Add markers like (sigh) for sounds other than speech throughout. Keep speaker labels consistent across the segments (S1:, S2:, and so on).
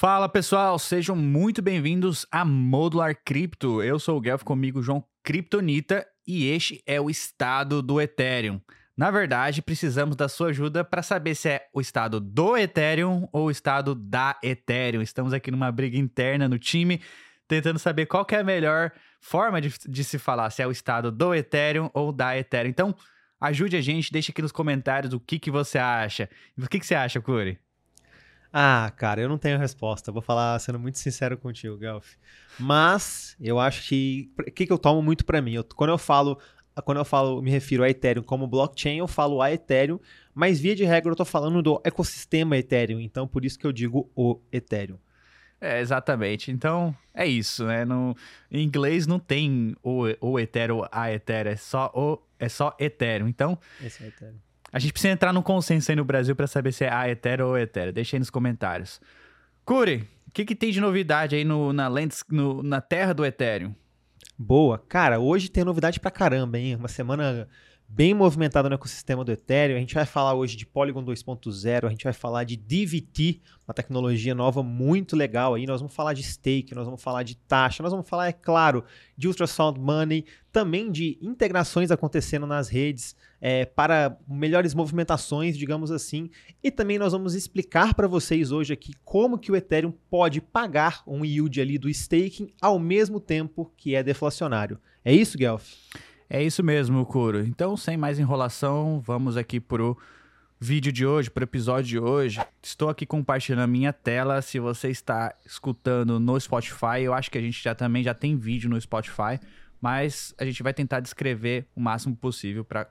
S1: Fala pessoal, sejam muito bem-vindos a Modular Cripto. Eu sou o Guelph, comigo João Kryptonita e este é o estado do Ethereum. Na verdade, precisamos da sua ajuda para saber se é o estado do Ethereum ou o estado da Ethereum. Estamos aqui numa briga interna no time, tentando saber qual é a melhor forma de, de se falar, se é o estado do Ethereum ou da Ethereum. Então, ajude a gente, deixe aqui nos comentários o que, que você acha. O que, que você acha, Curi?
S2: Ah, cara, eu não tenho resposta. Vou falar sendo muito sincero contigo, Gelf. Mas eu acho que o que, que eu tomo muito para mim? Eu, quando eu falo, quando eu falo, me refiro a Ethereum como blockchain, eu falo a Ethereum, mas via de regra eu tô falando do ecossistema Ethereum, então por isso que eu digo o Ethereum.
S1: É, exatamente. Então, é isso, né? No, em inglês não tem o, o Ethereum, a Ethereum, é só o é só Ethereum. Então,
S2: Esse é Ethereum.
S1: A gente precisa entrar num consenso aí no Brasil para saber se é a Ethereum ou Ethereum. Deixa aí nos comentários. Curi, o que, que tem de novidade aí no, na, lentes, no, na terra do Ethereum?
S2: Boa. Cara, hoje tem novidade pra caramba, hein? Uma semana bem movimentada no ecossistema do Ethereum. A gente vai falar hoje de Polygon 2.0, a gente vai falar de DVT, uma tecnologia nova muito legal aí. Nós vamos falar de stake, nós vamos falar de taxa, nós vamos falar, é claro, de ultrasound money, também de integrações acontecendo nas redes é, para melhores movimentações, digamos assim. E também nós vamos explicar para vocês hoje aqui como que o Ethereum pode pagar um yield ali do staking ao mesmo tempo que é deflacionário. É isso, Guelph?
S1: É isso mesmo, Kuro. Então, sem mais enrolação, vamos aqui pro vídeo de hoje, pro episódio de hoje. Estou aqui compartilhando a minha tela. Se você está escutando no Spotify, eu acho que a gente já também já tem vídeo no Spotify, mas a gente vai tentar descrever o máximo possível para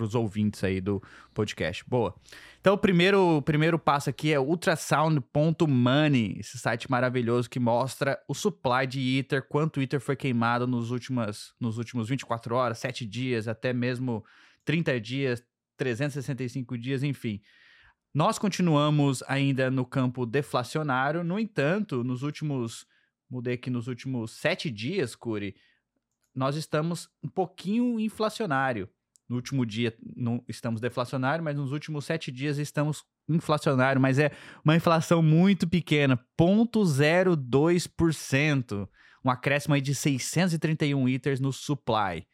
S1: os ouvintes aí do podcast. Boa. Então, o primeiro, o primeiro passo aqui é ultrasound.money, esse site maravilhoso que mostra o supply de Ether, quanto Ether foi queimado nos, últimos nos últimos 24 horas, 7 dias, até mesmo 30 dias, 365 dias, enfim. Nós continuamos ainda no campo deflacionário, no entanto, nos últimos, mudei aqui, nos últimos 7 dias, Curi, nós estamos um pouquinho inflacionário. No último dia não estamos deflacionário, mas nos últimos sete dias estamos inflacionário, mas é uma inflação muito pequena, 0,02%. Um acréscimo aí de 631 itens no supply.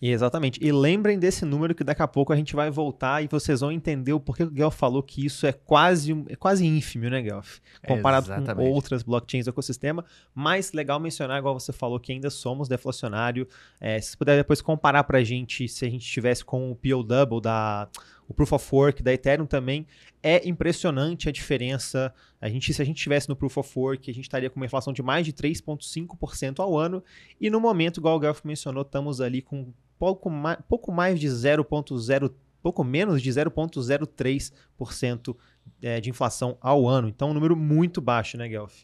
S2: Exatamente. E lembrem desse número que daqui a pouco a gente vai voltar e vocês vão entender o porquê o Guelph falou que isso é quase, é quase ínfimo, né, Guelph? Comparado com outras blockchains do ecossistema. Mas legal mencionar, igual você falou, que ainda somos deflacionário. É, se puder depois comparar pra gente, se a gente estivesse com o PO Double da o Proof of Work da Ethereum também é impressionante a diferença. A gente, se a gente estivesse no Proof of Work, a gente estaria com uma inflação de mais de 3,5% ao ano. E no momento, igual o Guelph mencionou, estamos ali com pouco mais, pouco mais de 0,0, pouco menos de 0,03% é, de inflação ao ano. Então, um número muito baixo, né, Guelph?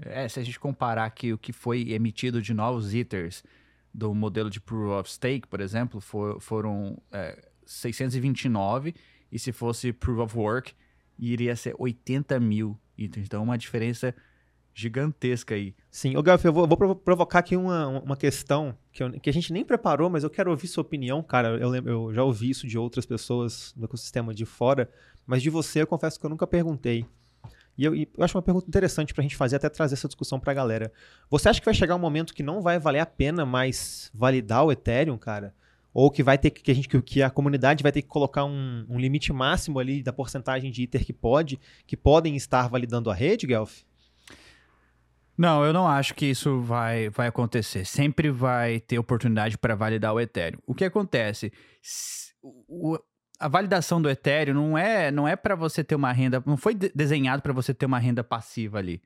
S1: É, se a gente comparar aqui o que foi emitido de novos Ethers do modelo de Proof of Stake, por exemplo, for, foram é, 629, e se fosse Proof of Work, iria ser 80 mil itens. Então, uma diferença gigantesca aí.
S2: Sim, ô Gabriel, eu vou, vou, provocar aqui uma, uma questão que, eu, que, a gente nem preparou, mas eu quero ouvir sua opinião, cara. Eu, eu já ouvi isso de outras pessoas do ecossistema de fora, mas de você eu confesso que eu nunca perguntei. E eu, e eu acho uma pergunta interessante para a gente fazer, até trazer essa discussão para a galera. Você acha que vai chegar um momento que não vai valer a pena mais validar o Ethereum, cara? Ou que vai ter que, a gente que a comunidade vai ter que colocar um, um limite máximo ali da porcentagem de Ether que pode, que podem estar validando a rede, Guelph?
S1: Não, eu não acho que isso vai, vai acontecer. Sempre vai ter oportunidade para validar o Ethereum. O que acontece? O, a validação do Ethereum não é, não é para você ter uma renda, não foi desenhado para você ter uma renda passiva ali.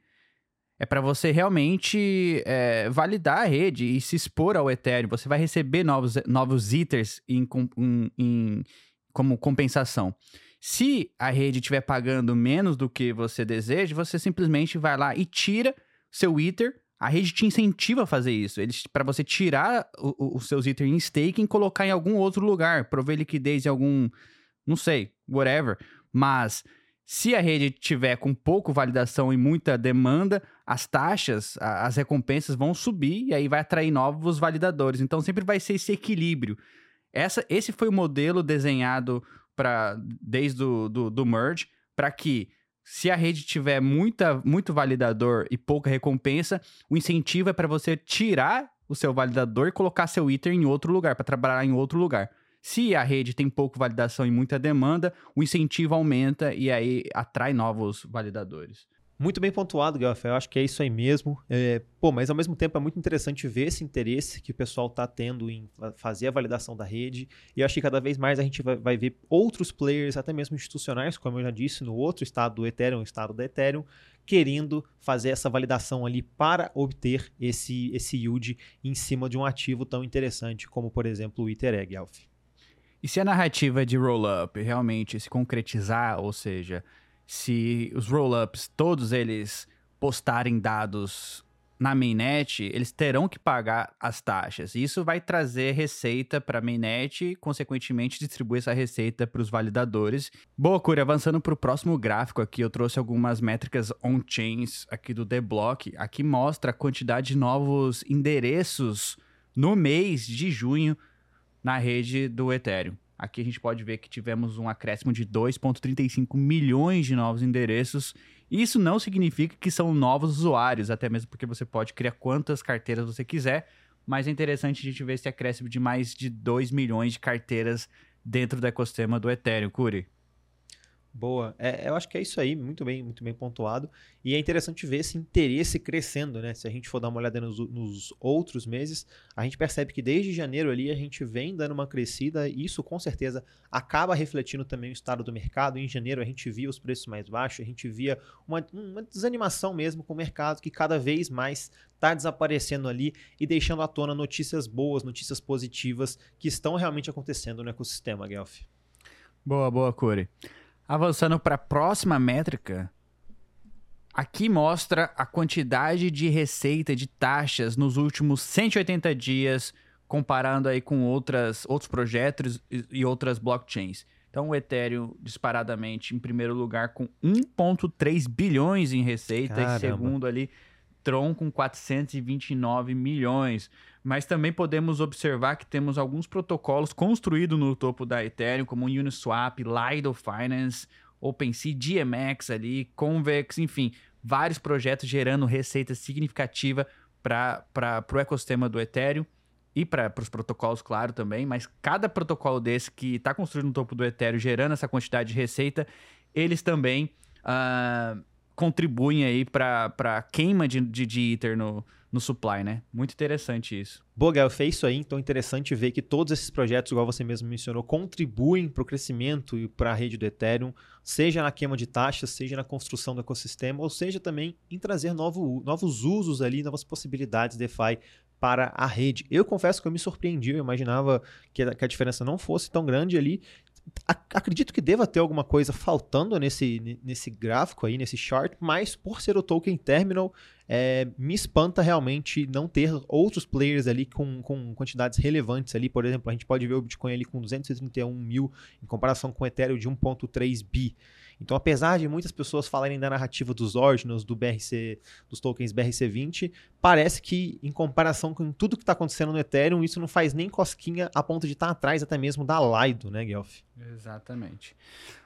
S1: É para você realmente é, validar a rede e se expor ao Ethereum. Você vai receber novos, novos Ethers em, em, em, como compensação. Se a rede estiver pagando menos do que você deseja, você simplesmente vai lá e tira seu Ether, a rede te incentiva a fazer isso. Para você tirar os seus Ether em staking e colocar em algum outro lugar, prover liquidez em algum, não sei, whatever. Mas se a rede tiver com pouco validação e muita demanda, as taxas, as recompensas vão subir e aí vai atrair novos validadores. Então sempre vai ser esse equilíbrio. Essa, esse foi o modelo desenhado para desde o do, do merge para que Se a rede tiver muita, muito validador e pouca recompensa, o incentivo é para você tirar o seu validador e colocar seu Ether em outro lugar, para trabalhar em outro lugar. Se a rede tem pouco validação e muita demanda, o incentivo aumenta e aí atrai novos validadores.
S2: Muito bem pontuado. Eu acho que é isso aí mesmo. É, pô, mas ao mesmo tempo é muito interessante ver esse interesse que o pessoal está tendo em fazer a validação da rede. E eu acho que cada vez mais a gente vai, ver outros players, até mesmo institucionais, como eu já disse, no outro estado do Ethereum, o estado da Ethereum, querendo fazer essa validação ali para obter esse, esse yield em cima de um ativo tão interessante como, por exemplo, o Ether Guelph.
S1: E se a narrativa de roll-up realmente se concretizar, ou seja, se os roll-ups, todos eles postarem dados na mainnet, eles terão que pagar as taxas. Isso vai trazer receita para a mainnet e, consequentemente, distribuir essa receita para os validadores. Boa, Curi, avançando para o próximo gráfico aqui, eu trouxe algumas métricas on-chains aqui do The Block. Aqui mostra a quantidade de novos endereços no mês de junho na rede do Ethereum. Aqui a gente pode ver que tivemos um acréscimo de 2,35 milhões de novos endereços. Isso não significa que são novos usuários, até mesmo porque você pode criar quantas carteiras você quiser, mas é interessante a gente ver esse acréscimo de mais de 2 milhões de carteiras dentro do ecossistema do Ethereum, Curi.
S2: Boa. É, eu acho que é isso aí, muito bem, muito bem pontuado. E é interessante ver esse interesse crescendo, né? Se a gente for dar uma olhada nos, nos, outros meses, a gente percebe que desde janeiro ali a gente vem dando uma crescida e isso com certeza acaba refletindo também o estado do mercado. Em janeiro a gente via os preços mais baixos, a gente via uma, uma desanimação mesmo com o mercado que cada vez mais está desaparecendo ali e deixando à tona notícias boas, notícias positivas que estão realmente acontecendo no ecossistema, Guelph.
S1: Boa, boa, Corey. Avançando para a próxima métrica, aqui mostra a quantidade de receita de taxas nos últimos 180 dias, comparando aí com outras, outros projetos e outras blockchains. Então, o Ethereum disparadamente em primeiro lugar com 1,3 bilhões em receita, Caramba. e segundo ali, Tron com 429 milhões. Mas também podemos observar que temos alguns protocolos construídos no topo da Ethereum, como Uniswap, Lido Finance, OpenSea, GMX ali, Convex, enfim, vários projetos gerando receita significativa para o ecossistema do Ethereum e para os protocolos, claro, também, mas cada protocolo desse que está construído no topo do Ethereum, gerando essa quantidade de receita, eles também uh, contribuem aí para a queima de, de, de no, no supply, né? Muito interessante isso.
S2: Boa, fez isso aí, então é interessante ver que todos esses projetos, igual você mesmo mencionou, contribuem para o crescimento e para a rede do Ethereum, seja na queima de taxas, seja na construção do ecossistema, ou seja também em trazer novo, novos usos ali, novas possibilidades DeFi para a rede. Eu confesso que eu me surpreendi, eu imaginava que a, que a diferença não fosse tão grande ali, acredito que deva ter alguma coisa faltando nesse, nesse gráfico aí, nesse chart, mas por ser o token terminal, é, me espanta realmente não ter outros players ali com, com quantidades relevantes ali. Por exemplo, a gente pode ver o Bitcoin ali com 231 mil em comparação com o Ethereum de 1.3 bi. Então, apesar de muitas pessoas falarem da narrativa dos ordinals, do BRC, dos tokens BRC20, parece que, em comparação com tudo que está acontecendo no Ethereum, isso não faz nem cosquinha a ponto de estar tá atrás até mesmo da Lido, né, Guelph?
S1: Exatamente.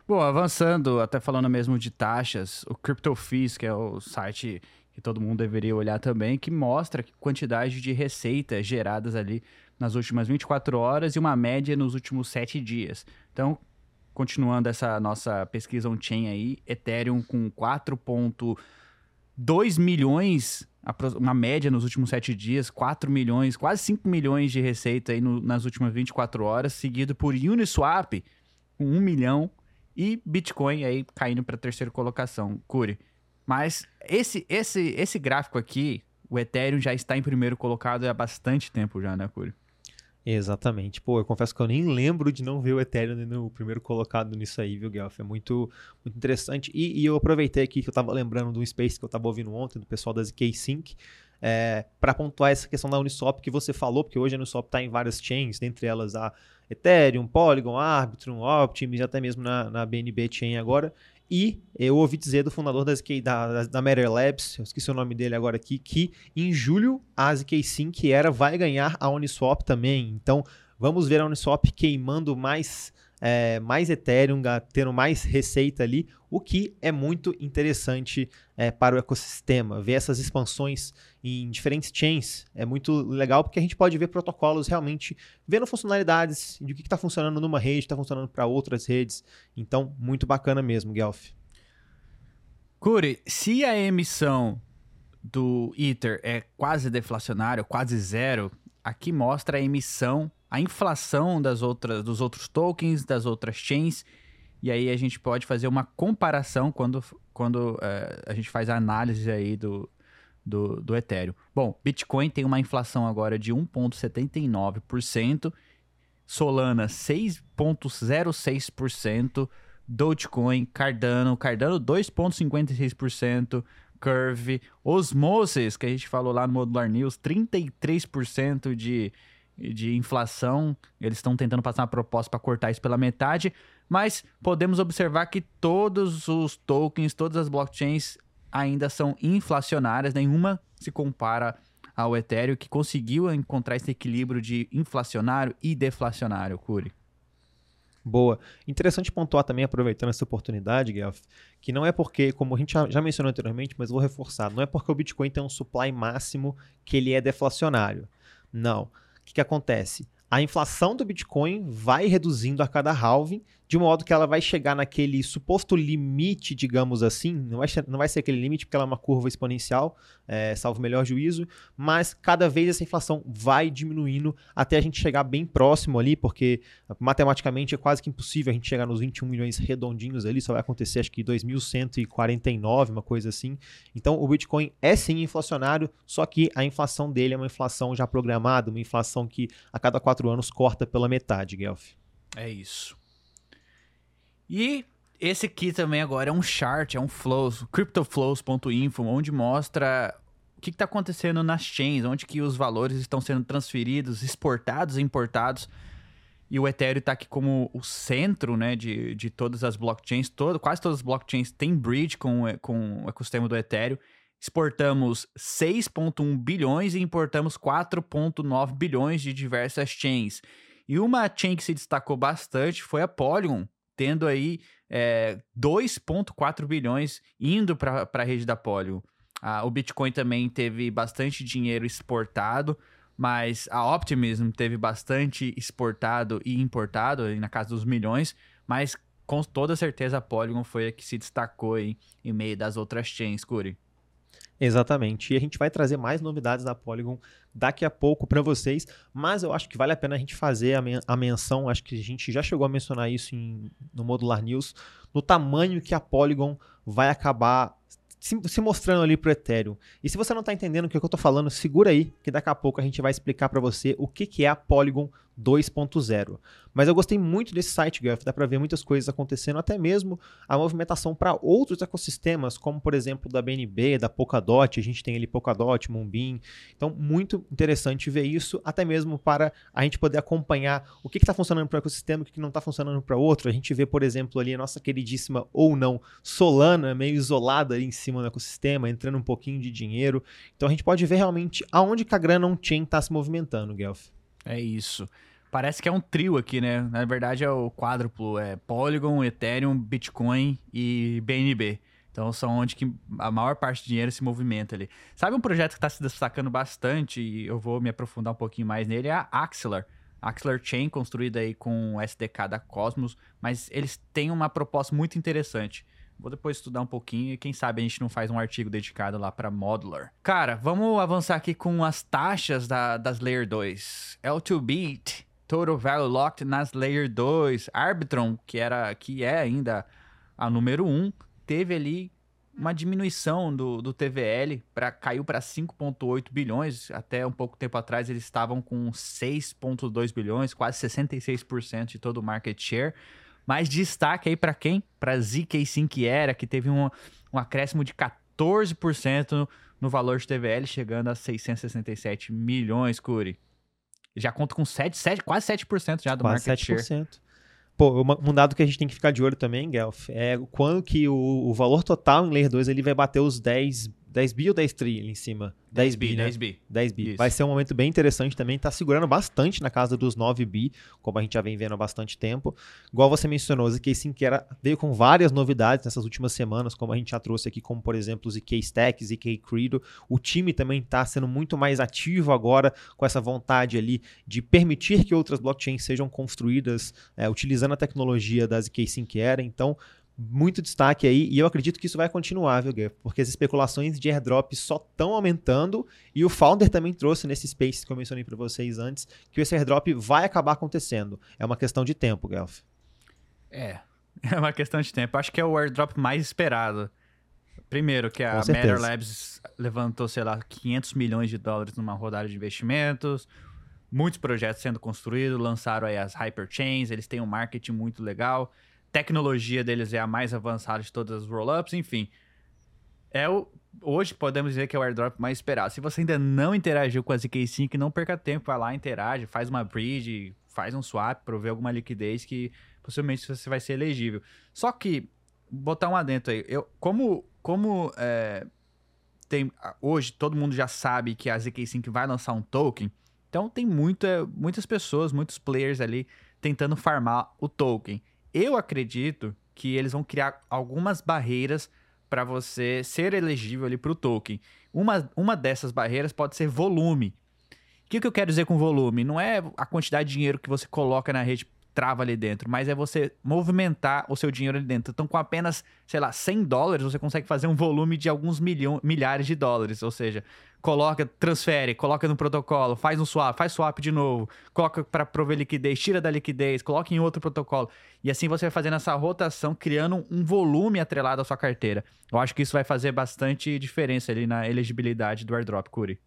S1: Bom, avançando, até falando mesmo de taxas, o CryptoFees, que é o site que todo mundo deveria olhar também, que mostra a quantidade de receitas geradas ali nas últimas 24 horas e uma média nos últimos 7 dias. Então, continuando essa nossa pesquisa on-chain aí, Ethereum com 4,2 milhões, uma média nos últimos 7 dias, 4 milhões, quase 5 milhões de receita aí no, nas últimas 24 horas, seguido por Uniswap com 1 milhão e Bitcoin aí caindo para a terceira colocação. Cure. Mas esse, esse, esse gráfico aqui, o Ethereum já está em primeiro colocado há bastante tempo já, né, Cure?
S2: Exatamente. Pô, eu confesso que eu nem lembro de não ver o Ethereum no primeiro colocado nisso aí, viu, Guelph? É muito, muito interessante. E, e, eu aproveitei aqui que eu tava lembrando do Space que eu tava ouvindo ontem, do pessoal da ZK Sync, é, para pontuar essa questão da Uniswap que você falou, porque hoje a Uniswap está em várias chains, dentre elas a Ethereum, Polygon, Arbitrum, Optimus, até mesmo na, na BNB Chain agora. E eu ouvi dizer do fundador da, ZK, da, da Matter Labs, eu esqueci o nome dele agora aqui, que em julho a ZK Sync era vai ganhar a Uniswap também. Então vamos ver a Uniswap queimando mais é, mais Ethereum, tendo mais receita ali, o que é muito interessante é, para o ecossistema. Ver essas expansões em diferentes chains é muito legal porque a gente pode ver protocolos realmente vendo funcionalidades de o que está funcionando numa rede, está funcionando para outras redes. Então, muito bacana mesmo, Guelph.
S1: Curi, se a emissão do Ether é quase deflacionário, quase zero, aqui mostra a emissão, a inflação das outras, dos outros tokens, das outras chains, e aí a gente pode fazer uma comparação quando, quando é, a gente faz a análise aí do, do, do Ethereum. Bom, Bitcoin tem uma inflação agora de 1,79%, Solana 6,06%, Dogecoin, Cardano, Cardano 2,56%, Curve, Osmosis, que a gente falou lá no Modular News, 33% de, de inflação. Eles estão tentando passar uma proposta para cortar isso pela metade, mas podemos observar que todos os tokens, todas as blockchains ainda são inflacionárias, nenhuma se compara ao Ethereum, que conseguiu encontrar esse equilíbrio de inflacionário e deflacionário, Curi.
S2: Boa. Interessante pontuar também, aproveitando essa oportunidade, Guelph, que não é porque, como a gente já mencionou anteriormente, mas vou reforçar, não é porque o Bitcoin tem um supply máximo que ele é deflacionário. Não. O que, que acontece? A inflação do Bitcoin vai reduzindo a cada halving de modo que ela vai chegar naquele suposto limite, digamos assim, não vai, não vai ser aquele limite porque ela é uma curva exponencial, é, salvo melhor juízo, mas cada vez essa inflação vai diminuindo até a gente chegar bem próximo ali, porque matematicamente é quase que impossível a gente chegar nos 21 milhões redondinhos ali, só vai acontecer acho que 2149, uma coisa assim. Então o Bitcoin é sim inflacionário, só que a inflação dele é uma inflação já programada, uma inflação que a cada quatro anos corta pela metade, Guelph.
S1: É isso. E esse aqui também agora é um chart, é um flows, cryptoflows.info, onde mostra o que está acontecendo nas chains, onde que os valores estão sendo transferidos, exportados e importados. E o Ethereum está aqui como o centro né, de, de todas as blockchains. Todo, quase todas as blockchains têm bridge com, com o ecossistema do Ethereum. Exportamos 6,1 bilhões e importamos 4,9 bilhões de diversas chains. E uma chain que se destacou bastante foi a Polygon, tendo aí é, 2,4 bilhões indo para a rede da Polio. Ah, o Bitcoin também teve bastante dinheiro exportado, mas a Optimism teve bastante exportado e importado, na casa dos milhões, mas com toda certeza a Polygon foi a que se destacou aí, em meio das outras chains, Curi.
S2: Exatamente. E a gente vai trazer mais novidades da Polygon daqui a pouco para vocês, mas eu acho que vale a pena a gente fazer a, men a menção, acho que a gente já chegou a mencionar isso em, no Modular News, no tamanho que a Polygon vai acabar se, se mostrando ali pro Ethereum. E se você não está entendendo o que eu estou falando, segura aí, que daqui a pouco a gente vai explicar para você o que, que é a Polygon 2.0. Mas eu gostei muito desse site, Guelph, dá para ver muitas coisas acontecendo, até mesmo a movimentação para outros ecossistemas, como por exemplo da BNB, da Polkadot, a gente tem ali Polkadot, Moonbeam. Então, muito interessante ver isso, até mesmo para a gente poder acompanhar o que está funcionando para o ecossistema, o que, que não está funcionando para outro. A gente vê, por exemplo, ali a nossa queridíssima ou não Solana, meio isolada ali em cima do ecossistema, entrando um pouquinho de dinheiro. Então a gente pode ver realmente aonde que a grana on-chain está se movimentando, Guelph.
S1: É isso. Parece que é um trio aqui, né? Na verdade é o quádruplo, é Polygon, Ethereum, Bitcoin e BNB. Então são onde que a maior parte do dinheiro se movimenta ali. Sabe um projeto que está se destacando bastante e eu vou me aprofundar um pouquinho mais nele é a Axelar. Axelar Chain construída aí com o SDK da Cosmos, mas eles têm uma proposta muito interessante. Vou depois estudar um pouquinho e quem sabe a gente não faz um artigo dedicado lá para Modular. Cara, vamos avançar aqui com as taxas da, das Layer 2. L2Beat, Total Value Locked nas Layer 2. Arbitron, que, era, que é ainda a número 1, teve ali uma diminuição do, do TVL, pra, caiu para 5,8 bilhões. Até um pouco tempo atrás eles estavam com 6,2 bilhões, quase 66% de todo o market share. Mas destaque aí para quem? Para ZK Sync Era, que teve um, um acréscimo de 14% no, no valor de TVL, chegando a 667 milhões, Curi. Já conta com 7, 7, quase 7% já do quase market 7%. share.
S2: Pô, um dado que a gente tem que ficar de olho também, Guelph, é quando que o, o valor total em Layer 2 ele vai bater os 10 10 bi ou 10 tri ali em cima?
S1: 10, 10 bi, né? 10
S2: bi. 10 bi. Isso. Vai ser um momento bem interessante também. Tá segurando bastante na casa dos 9 bi, como a gente já vem vendo há bastante tempo. Igual você mencionou, o ZK Sync era, veio com várias novidades nessas últimas semanas, como a gente já trouxe aqui, como por exemplo o ZK Stack, ZK Credo. O time também está sendo muito mais ativo agora com essa vontade ali de permitir que outras blockchains sejam construídas é, utilizando a tecnologia da ZK Sync era. Então, muito destaque aí, e eu acredito que isso vai continuar, viu, Guilherme? Porque as especulações de airdrop só estão aumentando, e o Founder também trouxe nesse space que eu mencionei para vocês antes, que esse airdrop vai acabar acontecendo. É uma questão de tempo, Guelph.
S1: É, (laughs) é uma questão de tempo. Acho que é o airdrop mais esperado. Primeiro, que a Matter Labs levantou, sei lá, 500 milhões de dólares numa rodada de investimentos, muitos projetos sendo construídos, lançaram aí as Hyperchains, eles têm um marketing muito legal tecnologia deles é a mais avançada de todas as roll-ups, enfim. É o, hoje podemos dizer que é o airdrop mais esperado. Se você ainda não interagiu com a ZK5, não perca tempo, vai lá, interage, faz uma bridge, faz um swap, prover alguma liquidez que possivelmente você vai ser elegível. Só que, botar um adentro aí, eu, como, como é, tem, hoje todo mundo já sabe que a ZK5 vai lançar um token, então tem muita, muitas pessoas, muitos players ali tentando farmar o token. Eu acredito que eles vão criar algumas barreiras para você ser elegível ali para o token. Uma, uma dessas barreiras pode ser volume. O que, que eu quero dizer com volume? Não é a quantidade de dinheiro que você coloca na rede trava ali dentro, mas é você movimentar o seu dinheiro ali dentro. Então, com apenas, sei lá, 100 dólares, você consegue fazer um volume de alguns milhão, milhares de dólares. Ou seja, coloca, transfere, coloca no protocolo, faz um swap, faz swap de novo, coloca para prover liquidez, tira da liquidez, coloca em outro protocolo. E assim você vai fazendo essa rotação, criando um volume atrelado à sua carteira. Eu acho que isso vai fazer bastante diferença ali na elegibilidade do airdrop, Curi.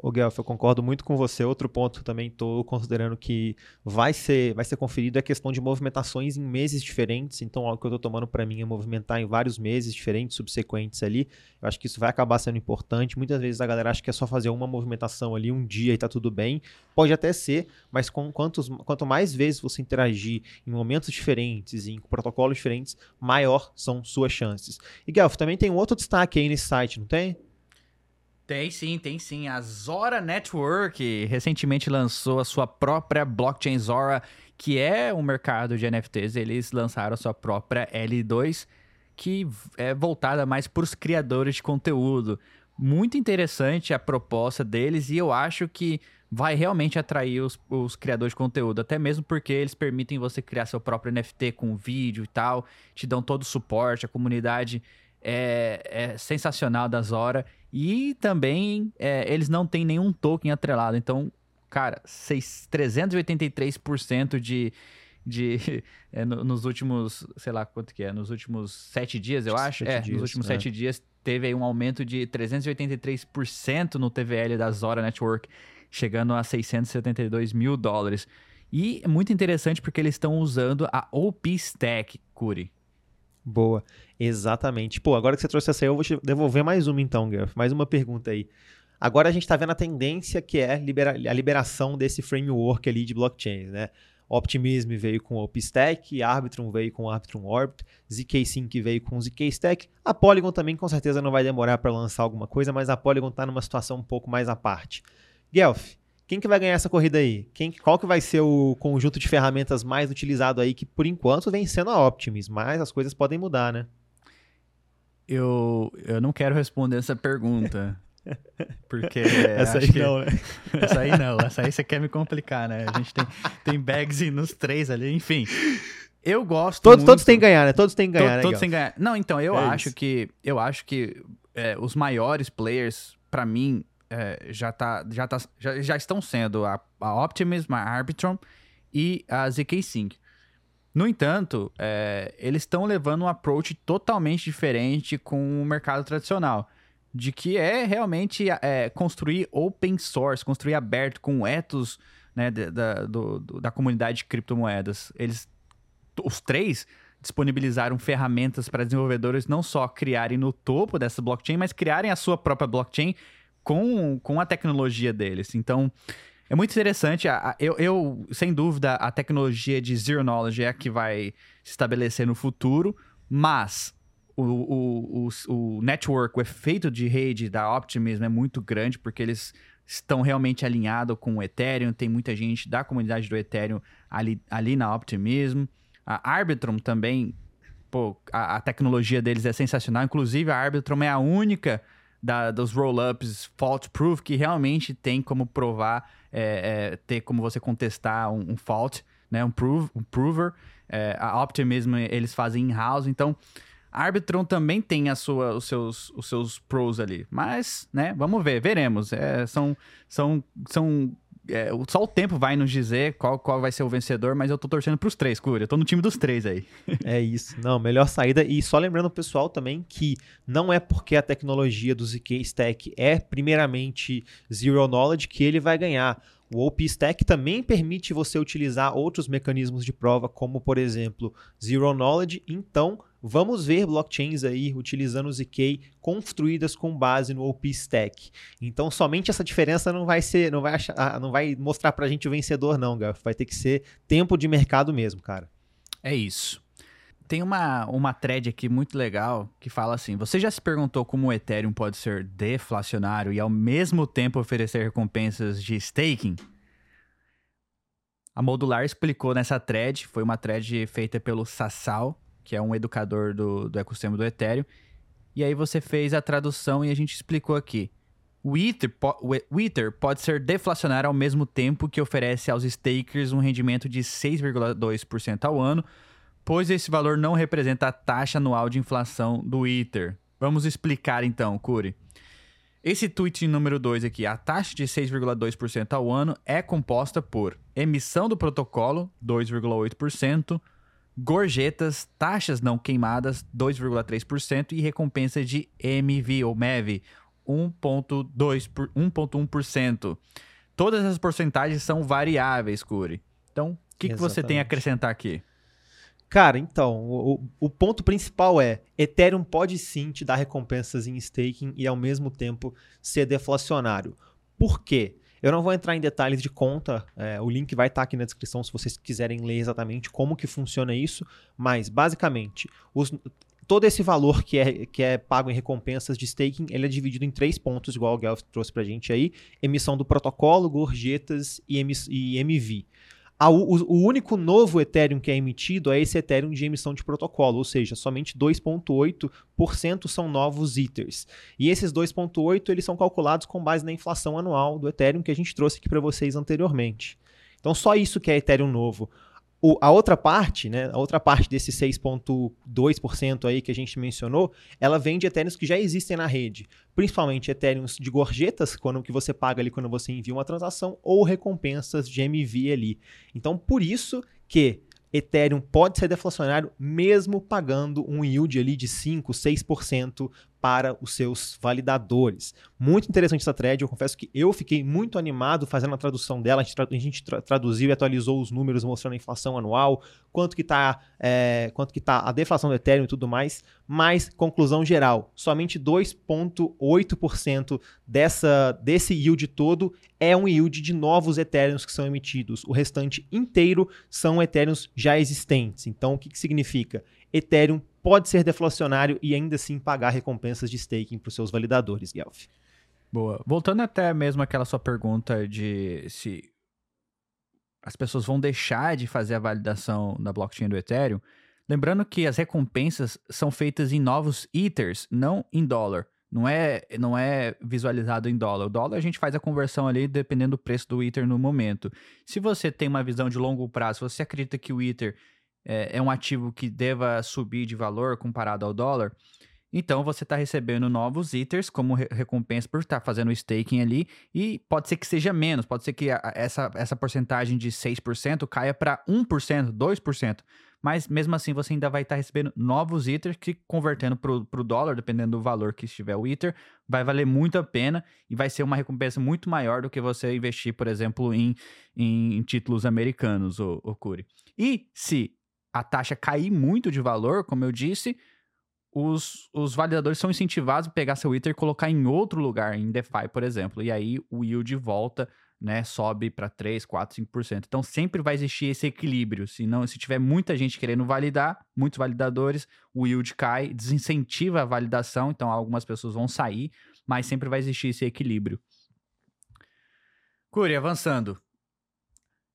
S2: O Guelph, eu concordo muito com você. Outro ponto também estou considerando que vai ser, vai ser conferido é a questão de movimentações em meses diferentes. Então, algo que eu estou tomando para mim é movimentar em vários meses diferentes, subsequentes ali. Eu acho que isso vai acabar sendo importante. Muitas vezes a galera acha que é só fazer uma movimentação ali um dia e está tudo bem. Pode até ser, mas com quantos, quanto mais vezes você interagir em momentos diferentes, em protocolos diferentes, maior são suas chances. E Guelph, também tem um outro destaque aí nesse site, não tem?
S1: Tem sim, tem sim. A Zora Network recentemente lançou a sua própria blockchain Zora, que é um mercado de NFTs. Eles lançaram a sua própria L2, que é voltada mais para os criadores de conteúdo. Muito interessante a proposta deles e eu acho que vai realmente atrair os, os, criadores de conteúdo, até mesmo porque eles permitem você criar seu próprio NFT com vídeo e tal, te dão todo o suporte, a comunidade é, é sensacional da Zora. E também é, eles não têm nenhum token atrelado. Então, cara, 6, 383% de. de (laughs) é, no, nos últimos, sei lá quanto que é, nos últimos sete dias, eu acho. Sete é, dias, nos últimos é. sete dias teve aí um aumento de 383% no TVL da Zora Network, chegando a 672 mil dólares. E é muito interessante porque eles estão usando a OP Stack, Curi.
S2: Boa, exatamente. Pô, agora que você trouxe essa aí, eu vou te devolver mais uma então, Garf. Mais uma pergunta aí. Agora a gente está vendo a tendência que é libera a liberação desse framework ali de blockchain, né? Optimism veio com o OpenStack, Arbitrum veio com o Arbitrum Orbit, ZK-Sync veio com o ZK-Stack. A Polygon também com certeza não vai demorar para lançar alguma coisa, mas a Polygon está numa situação um pouco mais à parte. Guelph, quem que vai ganhar essa corrida aí? Quem, qual que vai ser o conjunto de ferramentas mais utilizado aí, que por enquanto vem sendo a Optimus, mas as coisas podem mudar, né?
S1: Eu, eu não quero responder essa pergunta. (laughs) Porque.
S2: essa aí não, né? (laughs)
S1: Essa aí não. Essa aí você quer me complicar, né? A gente tem, tem bags nos três ali, enfim. Eu gosto.
S2: Todos,
S1: muito...
S2: todos têm que ganhar, né? Todos têm que ganhar,
S1: né? Todos têm que ganhar. Não, então, eu é acho isso. que. Eu acho que é, os maiores players, para mim, é, já, tá, já, tá, já, já estão sendo a, a Optimism, a Arbitrum e a ZK Sync. No entanto, é, eles estão levando um approach totalmente diferente com o mercado tradicional. De que é realmente é, construir open source, construir aberto com ethos né, da, do, da comunidade de criptomoedas. Eles, os três, disponibilizaram ferramentas para desenvolvedores não só criarem no topo dessa blockchain, mas criarem a sua própria blockchain com, com a tecnologia deles. Então, é muito interessante. Eu, eu, sem dúvida, a tecnologia de Zero Knowledge é a que vai se estabelecer no futuro, mas o, o, o, o network, o efeito de rede da Optimism é muito grande, porque eles estão realmente alinhados com o Ethereum. Tem muita gente da comunidade do Ethereum ali, ali na Optimism. A Arbitrum também, pô, a, a tecnologia deles é sensacional. Inclusive, a Arbitrum é a única da, dos roll-ups fault proof que realmente tem como provar, é, é, ter como você contestar um, um fault, né? Um, prove, um prover. É, a Optimism eles fazem in-house, então Arbitron também tem a sua, os, seus, os seus pros ali. Mas, né, vamos ver, veremos. É, são. são, são é, só o tempo vai nos dizer qual, qual vai ser o vencedor, mas eu tô torcendo pros três, Cura. Eu tô no time dos três aí.
S2: é isso. Não, melhor saída. E só lembrando o pessoal também que não é porque a tecnologia do ZK Stack é primeiramente Zero Knowledge que ele vai ganhar. O OP Stack também permite você utilizar outros mecanismos de prova, como por exemplo Zero Knowledge. Então, vamos ver blockchains aí utilizando ZK construídas com base no OP Stack. Então, somente essa diferença não vai ser, não vai achar, ah, não vai mostrar pra gente o vencedor não, Gaf. Vai ter que ser tempo de mercado mesmo, cara.
S1: É isso. Tem uma, uma thread aqui muito legal que fala assim: Você já se perguntou como o Ethereum pode ser deflacionário e ao mesmo tempo oferecer recompensas de staking? A Modular explicou nessa thread, foi uma thread feita pelo Sassal, que é um educador do, do ecossistema do Ethereum. E aí você fez a tradução e a gente explicou aqui. O Ether, o Ether pode ser deflacionário ao mesmo tempo que oferece aos stakers um rendimento de 6,2% ao ano, pois esse valor não representa a taxa anual de inflação do Ether. Vamos explicar então, Curi. Esse tweet número 2 aqui, a taxa de 6,2% ao ano é composta por emissão do protocolo, 2,8%, gorjetas, taxas não queimadas, 2,3% e recompensa de MV ou MEV, 1,1%. Todas as porcentagens são variáveis, Curi. Então, o que, que você tem a acrescentar aqui?
S2: Cara, então, o, o ponto principal é: Ethereum pode sim te dar recompensas em staking e ao mesmo tempo ser deflacionário. Por quê? Eu não vou entrar em detalhes de conta, é, o link vai estar tá aqui na descrição se vocês quiserem ler exatamente como que funciona isso, mas basicamente, os, todo esse valor que é, que é pago em recompensas de staking, ele é dividido em três pontos, igual o Guelph trouxe pra gente aí, emissão do protocolo, gorjetas e, e MV. A, o, o, único novo Ethereum que é emitido é esse Ethereum de emissão de protocolo, ou seja, somente 2,8% são novos Ethers. E esses 2,8% eles são calculados com base na inflação anual do Ethereum que a gente trouxe aqui para vocês anteriormente. Então, só isso que é Ethereum novo. O, a outra parte, né, a outra parte desse 6,2% aí que a gente mencionou, ela vem de Ethereums que já existem na rede, principalmente Ethereums de gorjetas, quando que você paga ali quando você envia uma transação, ou recompensas de MV ali. Então, por isso que Ethereum pode ser deflacionário mesmo pagando um yield ali de 5, 6% para os seus validadores. Muito interessante essa thread, eu confesso que eu fiquei muito animado fazendo a tradução dela, a gente, tra a gente tra traduziu e atualizou os números mostrando a inflação anual, quanto que está é, quanto que tá a deflação do Ethereum e tudo mais, mas conclusão geral, somente 2.8% dessa desse yield todo é um yield de novos Ethereums que são emitidos. O restante inteiro são Ethereums já existentes. Então, o que, que significa? Ethereum pode ser deflacionário e ainda assim pagar recompensas de staking para os seus validadores, Guelph.
S1: Boa. Voltando até mesmo aquela sua pergunta de se as pessoas vão deixar de fazer a validação da blockchain do Ethereum, lembrando que as recompensas são feitas em novos Ethers, não em dólar. Não é, não é visualizado em dólar. O dólar a gente faz a conversão ali dependendo do preço do Ether no momento. Se você tem uma visão de longo prazo, você acredita que o Ether é, é um ativo que deva subir de valor comparado ao dólar, então você está recebendo novos Ethers como re recompensa por estar tá fazendo o staking ali. E pode ser que seja menos, pode ser que a, essa, essa porcentagem de 6% caia para 1%, 2%. Mas mesmo assim você ainda vai estar tá recebendo novos Ethers que, convertendo para o dólar, dependendo do valor que estiver o Ether, vai valer muito a pena e vai ser uma recompensa muito maior do que você investir, por exemplo, em, em, títulos americanos, o, o Curi. E se a taxa cair muito de valor, como eu disse, os, os validadores são incentivados a pegar seu Ether e colocar em outro lugar, em DeFi, por exemplo. E aí o yield volta né, sobe para 3, 4, 5%. Então sempre vai existir esse equilíbrio. Se não, se tiver muita gente querendo validar, muitos validadores, o yield cai, desincentiva a validação, então algumas pessoas vão sair, mas sempre vai existir esse equilíbrio. Curi, avançando.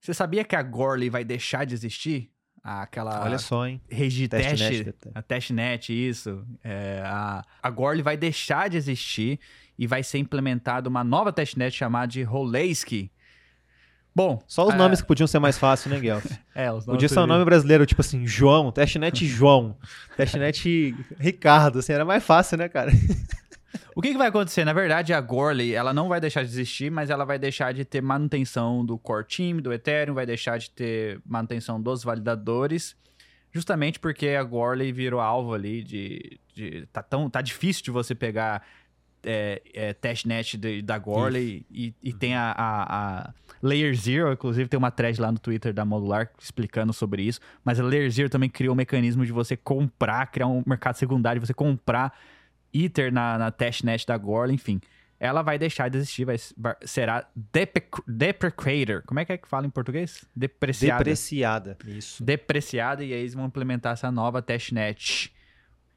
S1: Você sabia que a Gorley vai deixar de existir? Aquela
S2: Olha só, hein?
S1: Regi teste, teste a testnet, isso. É, a, a Gorley vai deixar de existir e vai ser implementada uma nova testnet chamada de Roleski. Bom.
S2: Só os é... nomes que podiam ser mais fáceis, né, Guelph? (laughs)
S1: é, os
S2: nomes. Podia ser um nome brasileiro, tipo assim, João, testnet João, testnet Ricardo, assim, era mais fácil, né, cara? (laughs)
S1: O que, que, vai acontecer? Na verdade, a Gorley, ela não vai deixar de existir, mas ela vai deixar de ter manutenção do core team, do Ethereum, vai deixar de ter manutenção dos validadores, justamente porque a Gorley virou alvo ali de... de tá, tão, tá difícil de você pegar é, é, testnet de, da Gorley e, e, tem a, a, a, Layer Zero, inclusive tem uma thread lá no Twitter da Modular explicando sobre isso, mas a Layer Zero também criou um mecanismo de você comprar, criar um mercado secundário, você comprar Ether na, na testnet da Gorla, enfim. Ela vai deixar de existir, vai, será deprecator. Como é que é que fala em português?
S2: Depreciada. Depreciada, isso.
S1: Depreciada, e aí eles vão implementar essa nova testnet.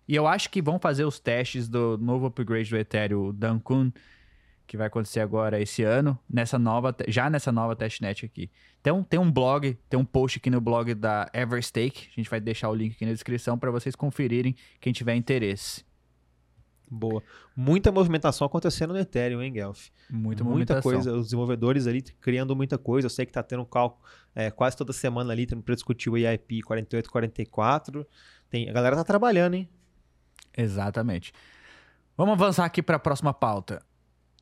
S1: E eu acho que vão fazer os testes do novo upgrade do Ethereum Dankun, que vai acontecer agora esse ano, nessa nova, já nessa nova testnet aqui. Então tem um blog, tem um post aqui no blog da Everstake, a gente vai deixar o link aqui na descrição para vocês conferirem quem tiver interesse.
S2: Boa. Muita movimentação acontecendo no Ethereum, hein, Guelph?
S1: Muita, muita coisa.
S2: Os desenvolvedores ali criando muita coisa. Eu sei que tá tendo cálculo é, quase toda semana ali, para discutir o EIP 4844. Tem, a galera tá trabalhando, hein?
S1: Exatamente. Vamos avançar aqui para a próxima pauta.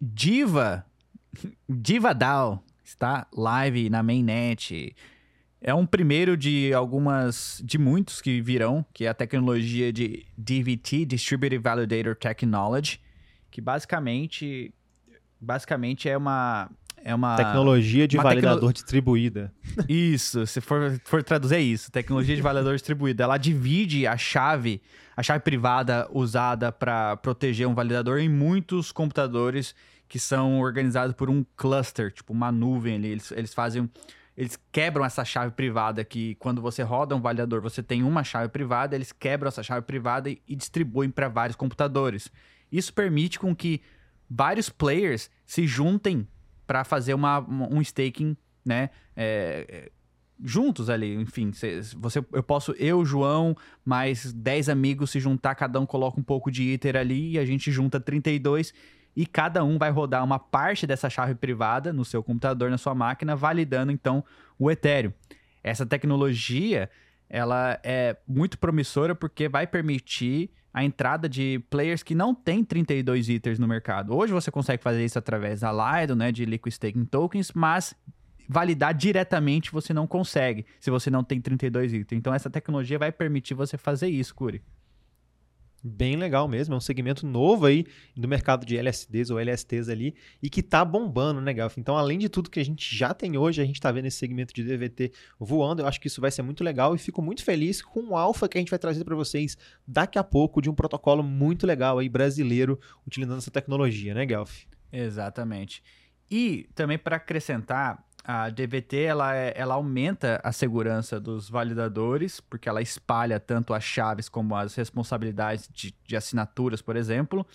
S1: Diva, (laughs) Diva DAO está live na mainnet. É um primeiro de algumas, de muitos que virão, que é a tecnologia de DVT, Distributed Validator Technology, que basicamente, basicamente é uma é uma
S2: tecnologia de uma validador tecno... distribuída.
S1: Isso, se for, for traduzir é isso, tecnologia de validador distribuído. Ela divide a chave, a chave privada usada para proteger um validador em muitos computadores que são organizados por um cluster, tipo uma nuvem ali. Eles, eles fazem eles quebram essa chave privada que quando você roda um validador, você tem uma chave privada, eles quebram essa chave privada e, e distribuem para vários computadores. Isso permite com que vários players se juntem para fazer uma, um staking, né? É, é juntos ali, enfim, você, eu posso, eu, João, mais 10 amigos se juntar, cada um coloca um pouco de Ether ali e a gente junta 32 e cada um vai rodar uma parte dessa chave privada no seu computador, na sua máquina, validando então o Ethereum. Essa tecnologia ela é muito promissora porque vai permitir a entrada de players que não têm 32 Ethers no mercado. Hoje você consegue fazer isso através da Lido, né, de Liquid Staking Tokens, mas validar diretamente você não consegue se você não tem 32 Ethers. Então essa tecnologia vai permitir você fazer isso, Curi.
S2: Bem legal mesmo, é um segmento novo aí no mercado de LSDs ou LSTs ali e que tá bombando, né, Galf? Então, além de tudo que a gente já tem hoje, a gente tá vendo esse segmento de DVT voando. Eu acho que isso vai ser muito legal e fico muito feliz com o alfa que a gente vai trazer para vocês daqui a pouco de um protocolo muito legal aí brasileiro utilizando essa tecnologia, né, Galf?
S1: Exatamente. E também para acrescentar, a DVT ela, é, ela aumenta a segurança dos validadores, porque ela espalha tanto as chaves como as responsabilidades de, de assinaturas, por exemplo,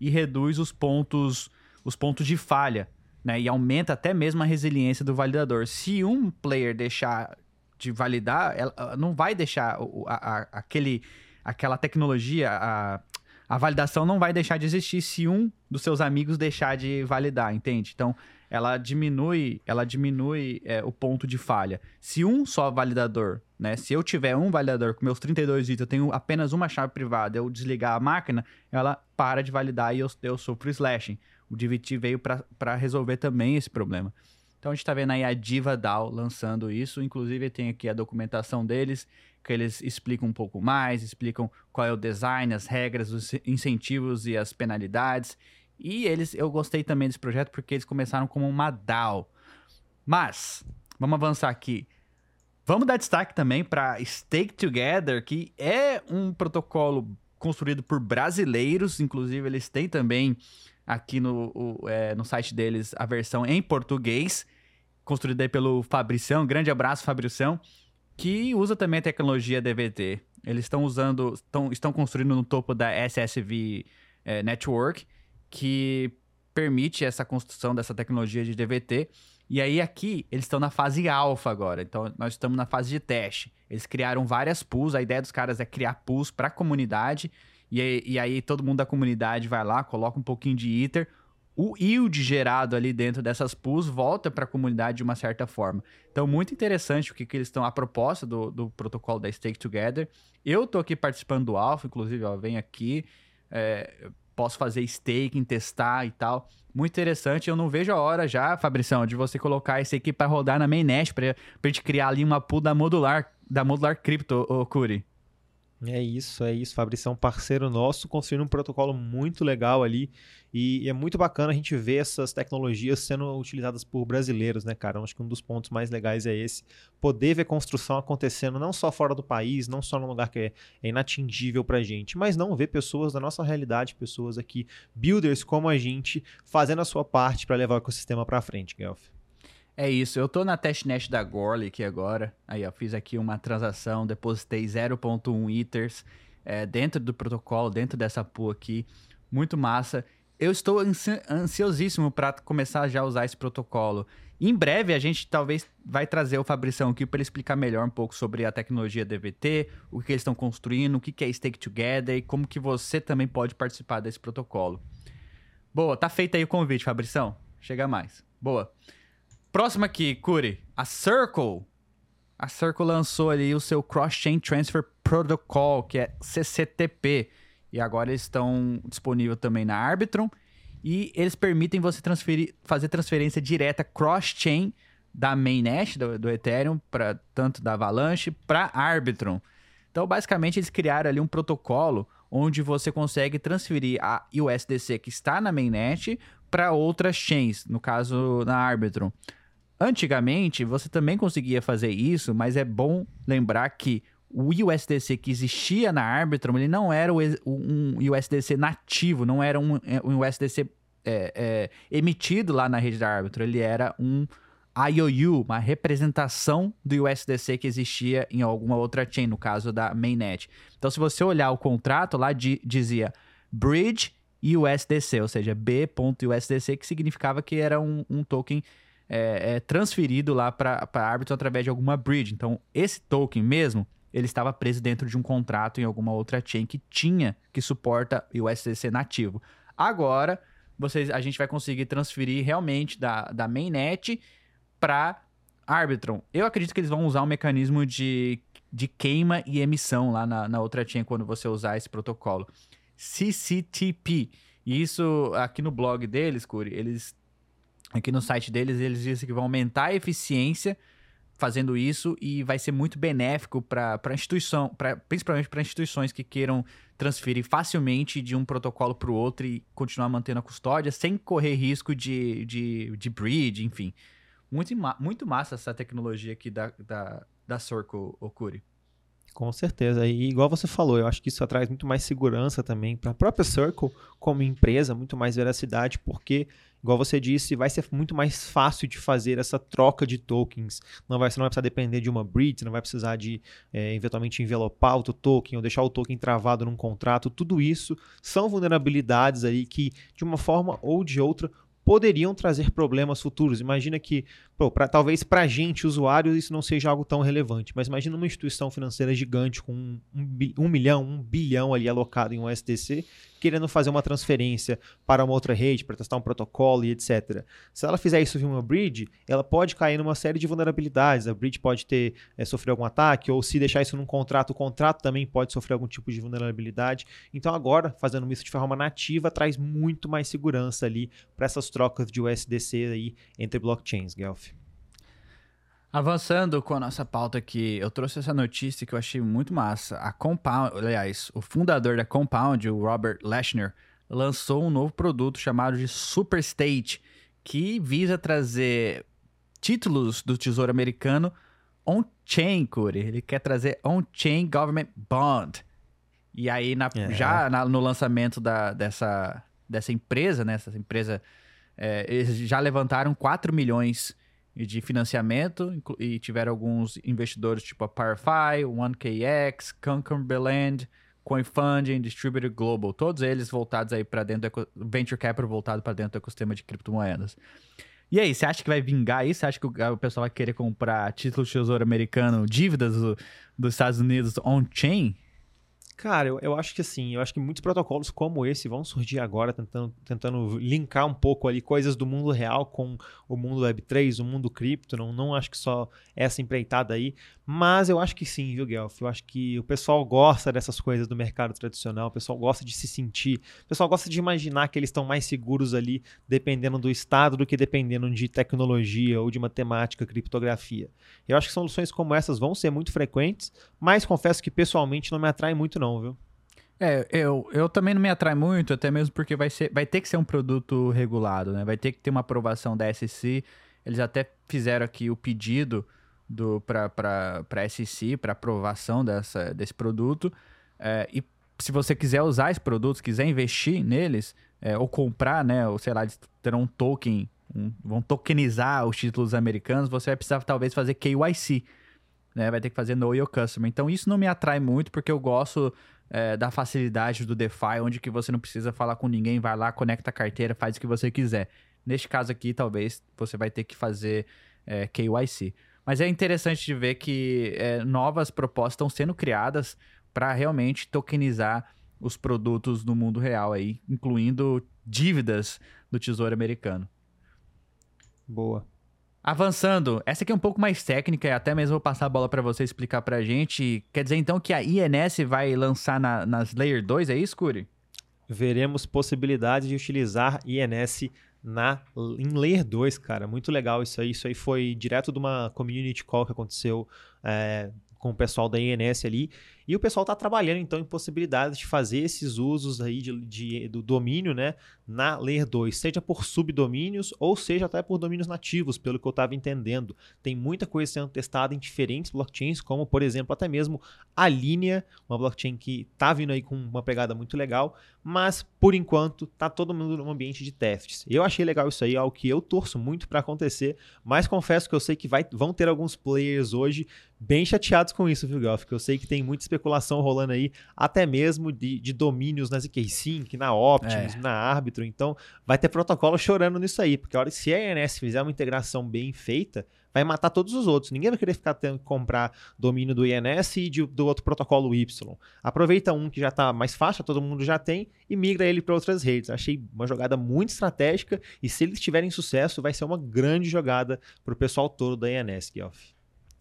S1: e reduz os pontos, os pontos de falha, né? E aumenta até mesmo a resiliência do validador. Se um player deixar de validar, ela não vai deixar a, a, aquele, aquela tecnologia, a, a validação não vai deixar de existir se um dos seus amigos deixar de validar, entende? Então, ela diminui, ela diminui é, o ponto de falha. Se um só validador, né? Se eu tiver um validador com meus 32 bits, eu tenho apenas uma chave privada, eu desligar a máquina, ela para de validar e eu, eu sofro slashing. O DVT veio para resolver também esse problema. Então a gente está vendo aí a Diva DAO lançando isso. Inclusive tem aqui a documentação deles, que eles explicam um pouco mais, explicam qual é o design, as regras, os incentivos e as penalidades. E eles, eu gostei também desse projeto porque eles começaram como uma DAO. Mas, vamos avançar aqui. Vamos dar destaque também para Stake Together, que é um protocolo construído por brasileiros, inclusive eles têm também aqui no, o, é, no site deles a versão em português. construída pelo Fabricião. Grande abraço, Fabricião. Que usa também a tecnologia DVT. Eles estão usando, tão, estão construindo no topo da SSV é, Network, que permite essa construção dessa tecnologia de DVT. E aí aqui eles estão na fase alfa agora. Então nós estamos na fase de teste. Eles criaram várias pools. A ideia dos caras é criar pools para a comunidade. E, e aí todo mundo da comunidade vai lá, coloca um pouquinho de Ether o yield gerado ali dentro dessas pools volta para a comunidade de uma certa forma. Então, muito interessante o que, que eles estão, a proposta do, do protocolo da Stake Together. Eu estou aqui participando do Alpha, inclusive, ó, vem aqui, é, posso fazer staking, testar e tal. Muito interessante, eu não vejo a hora já, Fabrição, de você colocar esse aqui para rodar na mainnet, para a gente criar ali uma pool da Modular, da Modular Crypto, ô Curi.
S2: É isso, é isso. Um parceiro nosso, construindo um protocolo muito legal ali. E, é muito bacana a gente ver essas tecnologias sendo utilizadas por brasileiros, né, cara? Eu acho que um dos pontos mais legais é esse. Poder ver construção acontecendo não só fora do país, não só num lugar que é, é inatingível pra gente, mas não ver pessoas da nossa realidade, pessoas aqui, builders como a gente, fazendo a sua parte para levar o ecossistema para frente, Guelph.
S1: É isso, eu tô na testnet da aqui agora. Aí, ó, fiz aqui uma transação, depositei 0.1 Ethers é, dentro do protocolo, dentro dessa pool aqui. Muito massa. Eu estou ansi ansiosíssimo para começar já a usar esse protocolo. Em breve a gente talvez vai trazer o Fabrição aqui para ele explicar melhor um pouco sobre a tecnologia DVT, o que eles estão construindo, o que é Stake Together e como que você também pode participar desse protocolo. Boa, tá feito aí o convite, Fabrição. Chega mais. Boa. Próximo aqui, Curi. A Circle. A Circle lançou ali o seu Cross-Chain Transfer Protocol, que é CCTP. E agora eles estão disponíveis também na Arbitrum. E eles permitem você transferir, fazer transferência direta cross-chain da mainnet do, do Ethereum, pra, tanto da Avalanche, para Arbitrum. Então, basicamente, eles criaram ali um protocolo onde você consegue transferir a USDC que está na mainnet para outras chains, no caso na Arbitrum. Antigamente, você também conseguia fazer isso, mas é bom lembrar que o USDC que existia na Arbitrum, ele não era um USDC nativo, não era um, é, um USDC é, é, emitido lá na rede da Arbitrum, ele era um IOU, uma representação do USDC que existia em alguma outra chain, no caso da mainnet. Então, se você olhar o contrato lá, dizia Bridge USDC, ou seja, B.USDC, que significava que era um, um token é, é, transferido lá para a Arbitrum através de alguma bridge. Então, esse token mesmo, ele estava preso dentro de um contrato em alguma outra chain que tinha, que suporta o USDC nativo. Agora, vocês, a gente vai conseguir transferir realmente da, da mainnet para Arbitrum. Eu acredito que eles vão usar um mecanismo de, de queima e emissão lá na, na outra chain quando você usar esse protocolo. CCTP. E isso, aqui no blog deles, Curi, eles Aqui no site deles, eles dizem que vão aumentar a eficiência fazendo isso e vai ser muito benéfico para a instituição, pra, principalmente para instituições que queiram transferir facilmente de um protocolo para o outro e continuar mantendo a custódia sem correr risco de, de, de bridge, enfim. Muito, muito massa essa tecnologia aqui da, da, da Circle Okuri.
S2: Com certeza. E igual você falou, eu acho que isso traz muito mais segurança também para a própria Circle como empresa, muito mais veracidade, porque igual você disse, vai ser muito mais fácil de fazer essa troca de tokens. Não vai, você não vai precisar depender de uma bridge, você não vai precisar de é, eventualmente envelopar outro token ou deixar o token travado num contrato. Tudo isso são vulnerabilidades aí que, de uma forma ou de outra, poderiam trazer problemas futuros. Imagina que, pô, pra, talvez para a gente, usuário, isso não seja algo tão relevante, mas imagina uma instituição financeira gigante com um, um, um milhão, um bilhão ali alocado em um SDC, querendo fazer uma transferência para uma outra rede, para testar um protocolo e etc. Se ela fizer isso via uma bridge, ela pode cair numa série de vulnerabilidades. A bridge pode ter é, sofrer algum ataque, ou se deixar isso num contrato, o contrato também pode sofrer algum tipo de vulnerabilidade. Então agora, fazendo isso de forma nativa, traz muito mais segurança ali para essas trocas de USDC aí entre blockchains, Guelph.
S1: Avançando com a nossa pauta aqui, eu trouxe essa notícia que eu achei muito massa. A Compound, aliás, o fundador da Compound, o Robert Leshner, lançou um novo produto chamado de Super State, que visa trazer títulos do Tesouro Americano on-chain, Curi. Ele quer trazer on-chain government bond. E aí, na, é. já na, no lançamento da, dessa, dessa empresa, né? Essa empresa, é, eles já levantaram 4 milhões e de financiamento e tiveram alguns investidores tipo a PowerFi, 1KX, Concumberland, CoinFunding, Distributed Global, todos eles voltados aí para dentro do venture capital voltado para dentro do ecossistema de criptomoedas. E aí, você acha que vai vingar isso? Você acha que o pessoal vai querer comprar título de tesouro americano, dívidas do, dos Estados Unidos on-chain?
S2: Cara, eu, eu acho que assim, eu acho que muitos protocolos como esse vão surgir agora, tentando, tentando linkar um pouco ali coisas do mundo real com o mundo Web3, o mundo cripto. Não, não acho que só essa empreitada aí, mas eu acho que sim, viu, Guelph? Eu acho que o pessoal gosta dessas coisas do mercado tradicional, o pessoal gosta de se sentir, o pessoal gosta de imaginar que eles estão mais seguros ali, dependendo do estado, do que dependendo de tecnologia ou de matemática, criptografia. Eu acho que soluções como essas vão ser muito frequentes, mas confesso que pessoalmente não me atrai muito, não, viu?
S1: É, eu, eu também não me atrai muito, até mesmo porque vai, ser, vai ter que ser um produto regulado, né? Vai ter que ter uma aprovação da SEC. Eles até fizeram aqui o pedido para SEC, para aprovação dessa, desse produto. É, e se você quiser usar esses produtos, quiser investir neles, é, ou comprar, né? Ou sei lá, terão um token, um, vão tokenizar os títulos americanos, você vai precisar talvez fazer KYC. Né, vai ter que fazer Know Your Customer. Então isso não me atrai muito porque eu gosto é, da facilidade do DeFi, onde que você não precisa falar com ninguém, vai lá, conecta a carteira, faz o que você quiser. Neste caso aqui, talvez você vai ter que fazer é, KYC. Mas é interessante de ver que é, novas propostas estão sendo criadas para realmente tokenizar os produtos no mundo real aí, incluindo dívidas do Tesouro Americano.
S2: Boa.
S1: Avançando, essa aqui é um pouco mais técnica e até mesmo vou passar a bola para você explicar para a gente. Quer dizer então que a INS vai lançar na, nas Layer 2, é isso, Curi?
S2: Veremos possibilidade de utilizar INS na, em Layer 2, cara. Muito legal isso aí. Isso aí foi direto de uma community call que aconteceu é, com o pessoal da INS ali. E o pessoal está trabalhando então em possibilidades de fazer esses usos aí de, de, do domínio né, na Layer 2, seja por subdomínios ou seja até por domínios nativos, pelo que eu estava entendendo. Tem muita coisa sendo testada em diferentes blockchains, como por exemplo até mesmo a Linea, uma blockchain que está vindo aí com uma pegada muito legal, mas por enquanto está todo mundo num ambiente de testes. Eu achei legal isso aí, algo que eu torço muito para acontecer, mas confesso que eu sei que vai, vão ter alguns players hoje bem chateados com isso, viu, Golf? Porque eu sei que tem muita especulação rolando aí, até mesmo de, de domínios na ZK-Sync, na Optimus, é. na Árbitro. Então, vai ter protocolo chorando nisso aí, porque a hora que se a ENS fizer uma integração bem feita, vai matar todos os outros. Ninguém vai querer ficar tendo que comprar domínio do INS e de, do outro protocolo Y. Aproveita um que já está mais fácil, todo mundo já tem, e migra ele para outras redes. Achei uma jogada muito estratégica e se eles tiverem sucesso, vai ser uma grande jogada para o pessoal todo da INS, Guelph.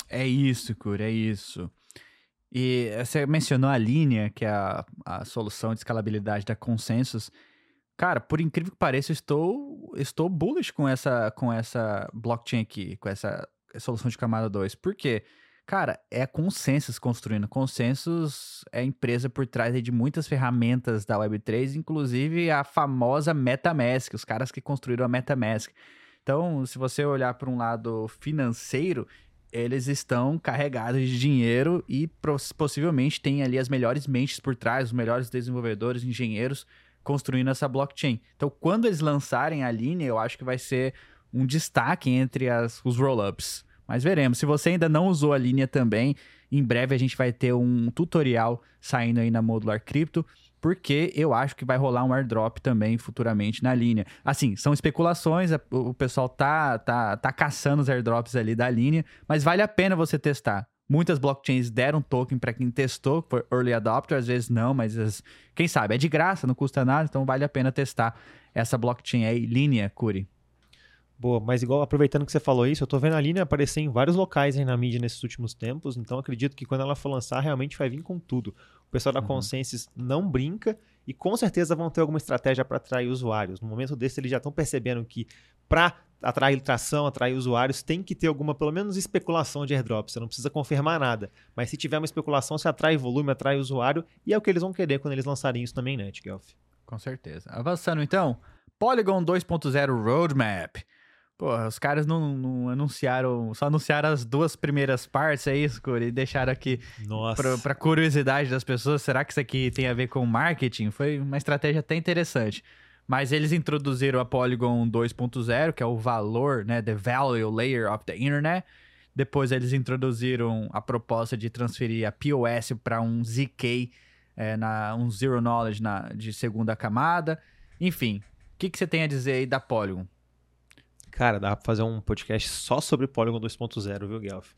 S1: É isso, Cura, é isso. E você mencionou a linha, que é a, a solução de escalabilidade da Consensus. Cara, por incrível que pareça, eu estou, estou bullish com essa, com essa blockchain aqui, com essa solução de camada 2. Por quê? Cara, é Consensus construindo. Consensus é a empresa por trás de muitas ferramentas da Web3, inclusive a famosa MetaMask, os caras que construíram a MetaMask. Então, se você olhar para um lado financeiro, eles estão carregados de dinheiro e possivelmente tem ali as melhores mentes por trás, os melhores desenvolvedores, engenheiros construindo essa blockchain. Então, quando eles lançarem a linha, eu acho que vai ser um destaque entre as, os rollups. Mas veremos. Se você ainda não usou a linha também, em breve a gente vai ter um tutorial saindo aí na Modular Crypto porque eu acho que vai rolar um airdrop também futuramente na linha. Assim, são especulações, o pessoal tá, tá, tá caçando os airdrops ali da linha, mas vale a pena você testar. Muitas blockchains deram token para quem testou, foi early adopter, às vezes não, mas as, quem sabe, é de graça, não custa nada, então vale a pena testar essa blockchain aí, linha, Curi.
S2: Boa, mas igual aproveitando que você falou isso, eu tô vendo a linha aparecer em vários locais aí na mídia nesses últimos tempos, então acredito que quando ela for lançar, realmente vai vir com tudo pessoal da uhum. Consensus não brinca e com certeza vão ter alguma estratégia para atrair usuários. No momento desse, eles já estão percebendo que para atrair tração, atrair usuários, tem que ter alguma, pelo menos, especulação de airdrop. Você não precisa confirmar nada. Mas se tiver uma especulação, você atrai volume, atrai usuário, e é o que eles vão querer quando eles lançarem isso também, né, Guelph?
S1: Com certeza. Avançando então, Polygon 2.0 Roadmap. Pô, os caras não, não, anunciaram, só anunciaram as duas primeiras partes, é isso, Curi? E deixaram aqui pra, pra, curiosidade das pessoas. Será que isso aqui tem a ver com marketing? Foi uma estratégia até interessante. Mas eles introduziram a Polygon 2.0, que é o valor, né, the value layer of the internet. Depois eles introduziram a proposta de transferir a POS para um ZK, é, na, um Zero Knowledge na, de segunda camada. Enfim, o que, que você tem a dizer aí da Polygon?
S2: Cara, dá pra fazer um podcast só sobre Polygon 2.0, viu, Guelph?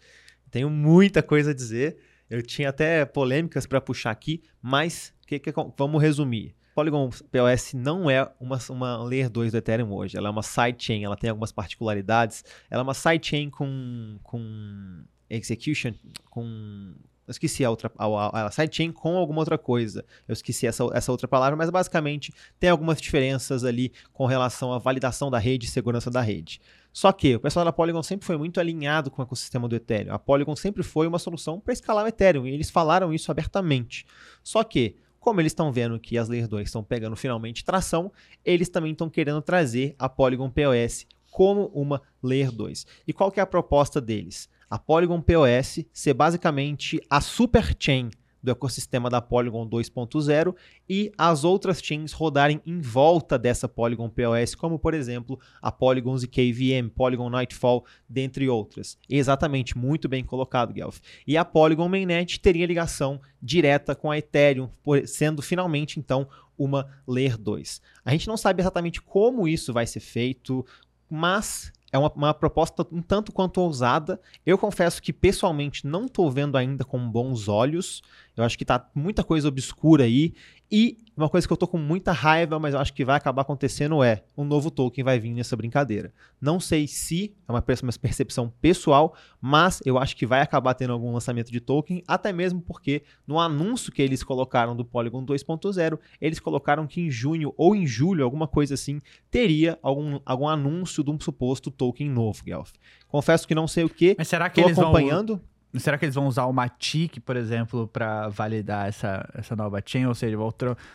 S2: Tenho muita coisa a dizer. Eu tinha até polêmicas para puxar aqui, mas que, que, vamos resumir. Polygon POS não é uma, uma Layer 2 do Ethereum hoje. Ela é uma sidechain, ela tem algumas particularidades. Ela é uma sidechain com, com execution, com eu esqueci a outra, a, a sidechain com alguma outra coisa. Eu esqueci essa, essa outra palavra, mas basicamente tem algumas diferenças ali com relação à validação da rede e segurança da rede. Só que o pessoal da Polygon sempre foi muito alinhado com o ecossistema do Ethereum. A Polygon sempre foi uma solução para escalar o Ethereum e eles falaram isso abertamente. Só que como eles estão vendo que as Layer 2 estão pegando finalmente tração, eles também estão querendo trazer a Polygon POS como uma Layer 2. E qual que é a proposta deles? A Polygon POS ser basicamente a super chain do ecossistema da Polygon 2.0 e as outras chains rodarem em volta dessa Polygon POS, como por exemplo a Polygon ZKVM, Polygon Nightfall, dentre outras. Exatamente, muito bem colocado, Guelph. E a Polygon Mainnet teria ligação direta com a Ethereum, sendo finalmente então uma Layer 2. A gente não sabe exatamente como isso vai ser feito, mas é uma, uma, proposta um tanto quanto ousada. Eu confesso que pessoalmente não estou vendo ainda com bons olhos. Eu acho que tá muita coisa obscura aí. E uma coisa que eu tô com muita raiva, mas eu acho que vai acabar acontecendo é um novo token vai vir nessa brincadeira. Não sei se é uma percepção pessoal, mas eu acho que vai acabar tendo algum lançamento de token, até mesmo porque no anúncio que eles colocaram do Polygon 2.0, eles colocaram que em junho ou em julho, alguma coisa assim, teria algum, algum anúncio de um suposto token novo, Guelph. Confesso que não sei o que.
S1: Mas será que eles acompanhando. Vão Será que eles vão usar o Matic, por exemplo, para validar essa, essa nova chain? Ou seja,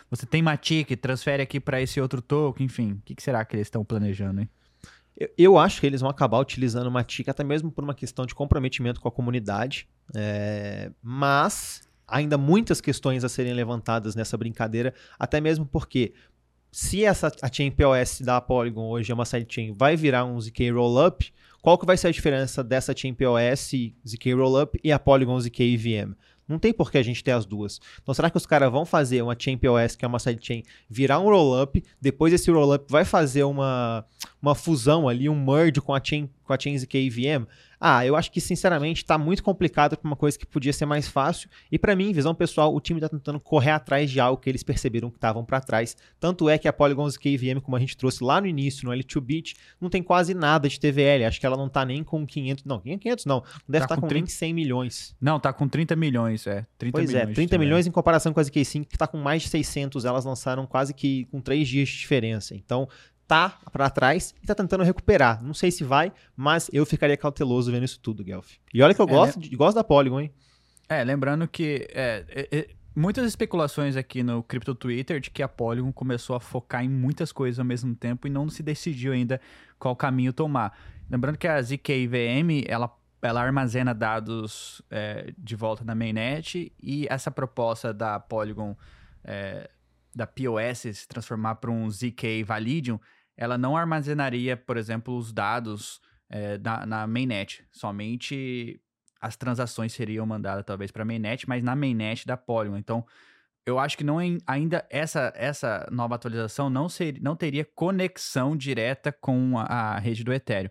S1: você tem Matic, transfere aqui para esse outro token, enfim. O que, que será que eles estão planejando, hein?
S2: Eu, eu, acho que eles vão acabar utilizando o Matic até mesmo por uma questão de comprometimento com a comunidade. É, mas ainda muitas questões a serem levantadas nessa brincadeira, até mesmo porque se essa a chain POS da Polygon hoje é uma sidechain, vai virar um ZK Rollup, qual que vai ser a diferença dessa Chain POS ZK Rollup e a Polygon ZK EVM? Não tem por que a gente ter as duas. Então, será que os caras vão fazer uma Chain POS, que é uma sidechain, virar um rollup, depois esse rollup vai fazer uma, uma fusão ali, um merge com a Chain, com a chain ZK EVM? Ah, eu acho que sinceramente está muito complicado para uma coisa que podia ser mais fácil. E para mim, visão pessoal, o time está tentando correr atrás de algo que eles perceberam que estavam para trás. Tanto é que a Polygon ZKVM, como a gente trouxe lá no início, no L2Bit, não tem quase nada de TVL. Acho que ela não está nem com 500, não, 500 não, não deve estar tá tá com, com 30... 100 milhões.
S1: Não, tá com 30 milhões, é. 30
S2: pois
S1: milhões
S2: é, 30 milhões em comparação com a ZK5, que está com mais de 600. Elas lançaram quase que com 3 dias de diferença. Então, tá para trás e tá tentando recuperar. Não sei se vai, mas eu ficaria cauteloso vendo isso tudo, Guelph. E olha que eu é, gosto, né? de, gosto da Polygon, hein?
S1: É, lembrando que é, é, é, muitas especulações aqui no Crypto Twitter de que a Polygon começou a focar em muitas coisas ao mesmo tempo e não se decidiu ainda qual caminho tomar. Lembrando que a ZKVM, ela ela armazena dados é, de volta na mainnet e essa proposta da Polygon, é, da POS se transformar para um ZK Validium, ela não armazenaria, por exemplo, os dados é, na, na mainnet. Somente as transações seriam mandadas talvez para a mainnet, mas na mainnet da Polygon. Então, eu acho que não ainda essa essa nova atualização não ser, não teria conexão direta com a, a rede do Ethereum.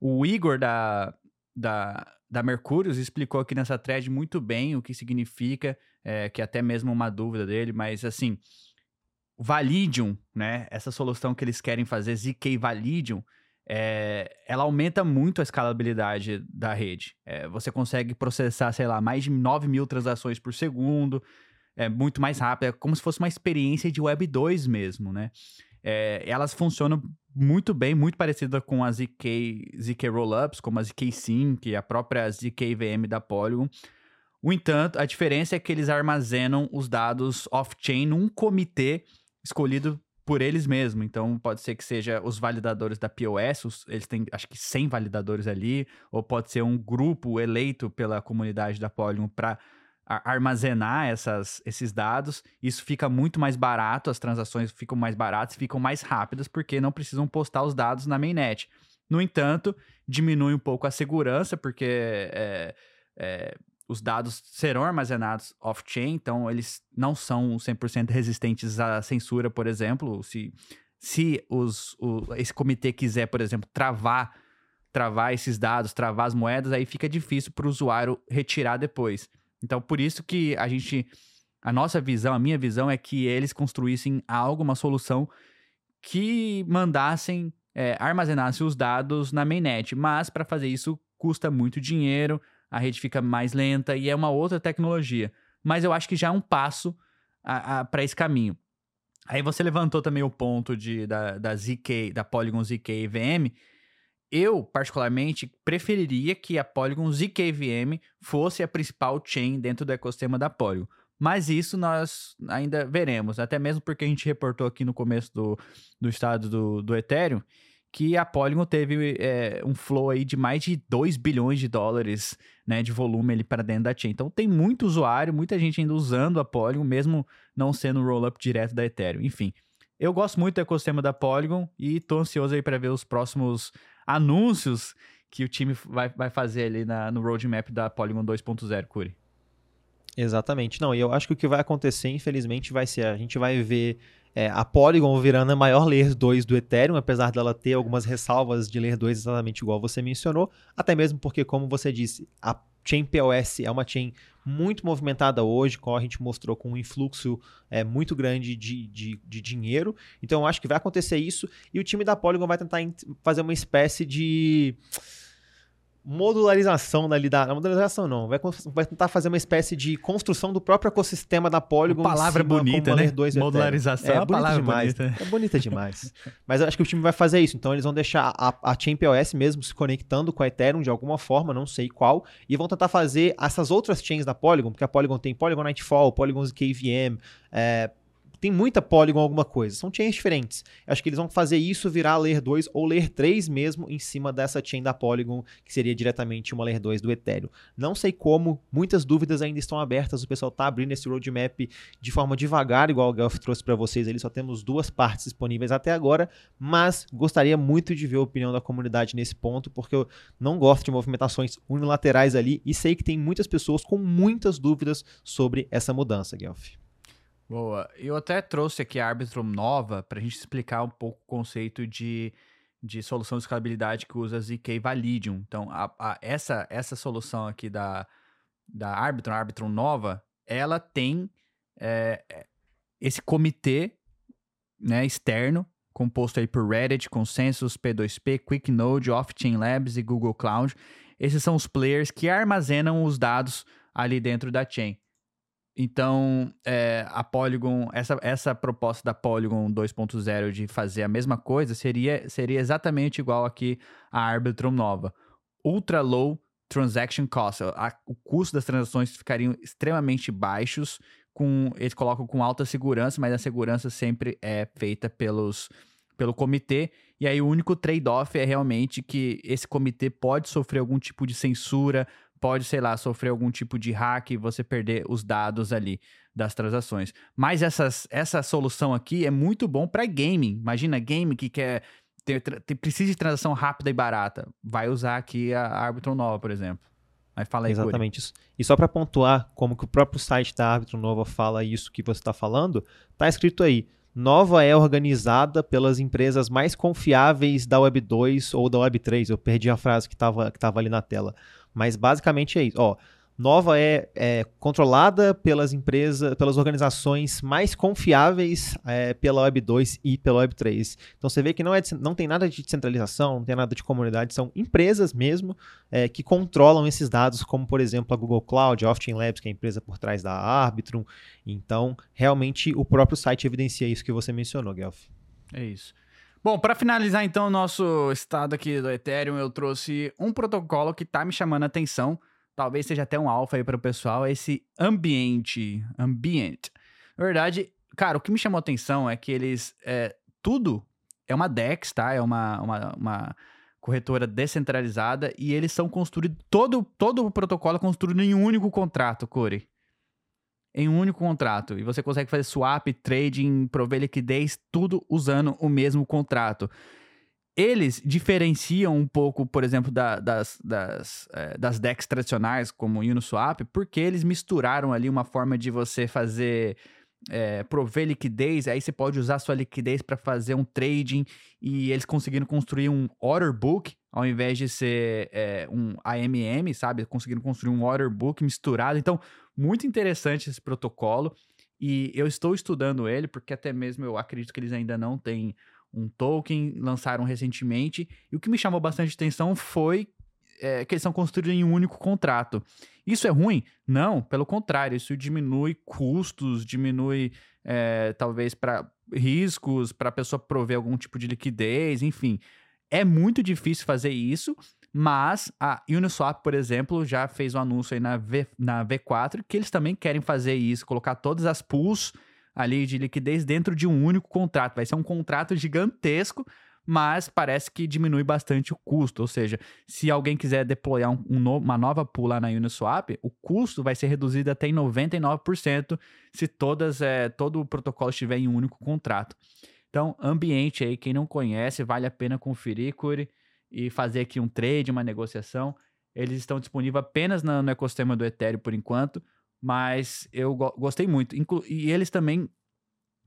S1: O Igor da, da, da Mercurius explicou aqui nessa thread muito bem o que significa, é, que é até mesmo uma dúvida dele, mas assim, Validium, né? Essa solução que eles querem fazer, ZK Validium, é, ela aumenta muito a escalabilidade da rede. É, você consegue processar, sei lá, mais de 9 mil transações por segundo, é muito mais rápido, é como se fosse uma experiência de Web 2 mesmo, né? É, elas funcionam muito bem, muito parecida com as ZK, ZK Rollups, como a ZK Sync, a própria ZK VM da Polygon. No entanto, a diferença é que eles armazenam os dados off-chain num comitê escolhido por eles mesmos. Então, pode ser que seja os validadores da POS, os, eles têm acho que 100 validadores ali, ou pode ser um grupo eleito pela comunidade da Polygon para armazenar essas, esses dados. Isso fica muito mais barato, as transações ficam mais baratas, ficam mais rápidas, porque não precisam postar os dados na mainnet. No entanto, diminui um pouco a segurança, porque é, é, os dados serão armazenados off-chain, então eles não são 100% resistentes à censura, por exemplo. Se, se os, o, esse comitê quiser, por exemplo, travar travar esses dados, travar as moedas, aí fica difícil para o usuário retirar depois. Então, por isso que a gente. A nossa visão, a minha visão é que eles construíssem algo, uma solução que mandassem, é, armazenassem os dados na mainnet. Mas para fazer isso custa muito dinheiro, a rede fica mais lenta e é uma outra tecnologia. Mas eu acho que já é um passo para esse caminho. Aí você levantou também o ponto de, da, da ZK, da Polygon ZK EVM, eu, particularmente, preferiria que a Polygon ZKVM fosse a principal chain dentro do ecossistema da Polygon. Mas isso nós ainda veremos, até mesmo porque a gente reportou aqui no começo do, do estado do, do Ethereum que a Polygon teve é, um flow aí de mais de 2 bilhões de dólares né, de volume ali para dentro da chain. Então tem muito usuário, muita gente ainda usando a Polygon, mesmo não sendo um roll-up direto da Ethereum. Enfim, eu gosto muito do ecossistema da Polygon e estou ansioso aí para ver os próximos anúncios que o time vai, vai fazer ali na, no roadmap da Polygon 2.0, Curi.
S2: Exatamente. Não, e eu acho que o que vai acontecer, infelizmente, vai ser a gente vai ver é, a Polygon virando a maior Layer 2 do Ethereum, apesar dela ter algumas ressalvas de Layer 2 exatamente igual você mencionou, até mesmo porque, como você disse, a chain POS é uma chain muito movimentada hoje, como a gente mostrou com um influxo é, muito grande de, de, de dinheiro. Então eu acho que vai acontecer isso e o time da Polygon vai tentar fazer uma espécie de modularização dali da. Não, modularização não. Vai, vai tentar fazer uma espécie de construção do próprio ecossistema da Polygon.
S1: Uma palavra bonita, né? Modularização é, é bonita
S2: demais. Bonita. É bonita demais. Mas eu acho que o time vai fazer isso. Então eles vão deixar a, a Chain POS mesmo se conectando com a Ethereum de alguma forma, não sei qual, e vão tentar fazer essas outras chains da Polygon, porque a Polygon tem Polygon Nightfall, Polygon KVM, é, tem muita Polygon alguma coisa. São chains diferentes. Acho que eles vão fazer isso virar Layer 2 ou Layer 3 mesmo em cima dessa chain da Polygon, que seria diretamente uma Layer 2 do Ethereum. Não sei como, muitas dúvidas ainda estão abertas. O pessoal está abrindo esse roadmap de forma devagar, igual o Guelph trouxe para vocês. Ele só temos duas partes disponíveis até agora, mas gostaria muito de ver a opinião da comunidade nesse ponto, porque eu não gosto de movimentações unilaterais ali e sei que tem muitas pessoas com muitas dúvidas sobre essa mudança, Guelph.
S1: Boa. Eu até trouxe aqui a Arbitrum nova para a gente explicar um pouco o conceito de, de solução de escalabilidade que usa ZK Validium. Então, a, a, essa, essa solução aqui da, da Arbitrum, a Arbitrum nova, ela tem é, esse comitê né, externo, composto aí por Reddit, Consensus, P2P, QuickNode, Off-Chain Labs e Google Cloud. Esses são os players que armazenam os dados ali dentro da chain. Então, é, a Polygon, essa, essa proposta da Polygon 2.0 de fazer a mesma coisa seria, seria exatamente igual aqui a Arbitrum nova. Ultra low transaction cost. A, o custo das transações ficariam extremamente baixos. Com, eles colocam com alta segurança, mas a segurança sempre é feita pelos, pelo comitê. E aí o único trade-off é realmente que esse comitê pode sofrer algum tipo de censura, pode, sei lá, sofrer algum tipo de hack e você perder os dados ali das transações. Mas essas, essa solução aqui é muito bom para gaming. Imagina game que quer ter, ter, precisa de transação rápida e barata. Vai usar aqui a Arbitron Nova, por exemplo. Aí fala aí,
S2: Exatamente isso. E só para pontuar como que o próprio site da Arbitron Nova fala isso que você está falando, tá escrito aí. Nova é organizada pelas empresas mais confiáveis da Web 2 ou da Web 3. Eu perdi a frase que estava que tava ali na tela. Mas basicamente é isso. Ó, Nova é, é, controlada pelas empresas, pelas organizações mais confiáveis é, pela Web 2 e pela Web 3. Então você vê que não, é, não tem nada de descentralização, não tem nada de comunidade, são empresas mesmo é, que controlam esses dados, como por exemplo a Google Cloud, a Oftin Labs, que é a empresa por trás da Arbitrum. Então, realmente o próprio site evidencia isso que você mencionou, Guelph.
S1: É isso. Bom, para finalizar então o nosso estado aqui do Ethereum, eu trouxe um protocolo que está me chamando a atenção. Talvez seja até um alfa aí para o pessoal, esse ambiente, ambient. Na verdade, cara, o que me chamou a atenção é que eles é, tudo é uma DEX, tá? É uma, uma, uma corretora descentralizada e eles são construídos todo todo o protocolo é construído em um único contrato, Corey. Em um único contrato. E você consegue fazer swap, trading, prover liquidez, tudo usando o mesmo contrato. Eles diferenciam um pouco, por exemplo, da, das, das, é, das decks tradicionais, como o Uniswap, porque eles misturaram ali uma forma de você fazer é, prover liquidez, aí você pode usar sua liquidez para fazer um trading e eles conseguiram construir um order book ao invés de ser é, um AMM, sabe? Conseguiram construir um order book misturado. Então, muito interessante esse protocolo e eu estou estudando ele porque até mesmo eu acredito que eles ainda não têm um token, lançaram recentemente. E o que me chamou bastante atenção foi é, que eles são construídos em um único contrato. Isso é ruim? Não, pelo contrário, isso diminui custos, diminui é, talvez para riscos, para a pessoa prover algum tipo de liquidez, enfim. É muito difícil fazer isso, mas a Uniswap, por exemplo, já fez um anúncio aí na, v, na V4 que eles também querem fazer isso, colocar todas as pools ali de liquidez dentro de um único contrato. Vai ser um contrato gigantesco mas parece que diminui bastante o custo. Ou seja, se alguém quiser deployar um, um no, uma nova pool lá na Uniswap, o custo vai ser reduzido até em 99% se todas, é, todo o protocolo estiver em um único contrato. Então, ambiente aí, quem não conhece, vale a pena conferir, Curi, e fazer aqui um trade, uma negociação. Eles estão disponíveis apenas no, ecossistema do Ethereum por enquanto, mas eu go gostei muito. Inclu e eles também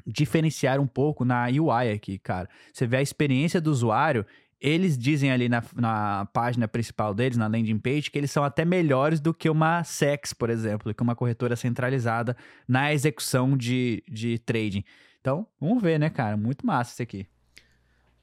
S1: diferenciar um pouco na UI aqui, cara. Você vê a experiência do usuário, eles dizem ali na, na página principal deles, na landing page, que eles são até melhores do que uma SEX, por exemplo, que uma corretora centralizada na execução de, de trading. Então, vamos ver, né, cara? Muito massa isso aqui.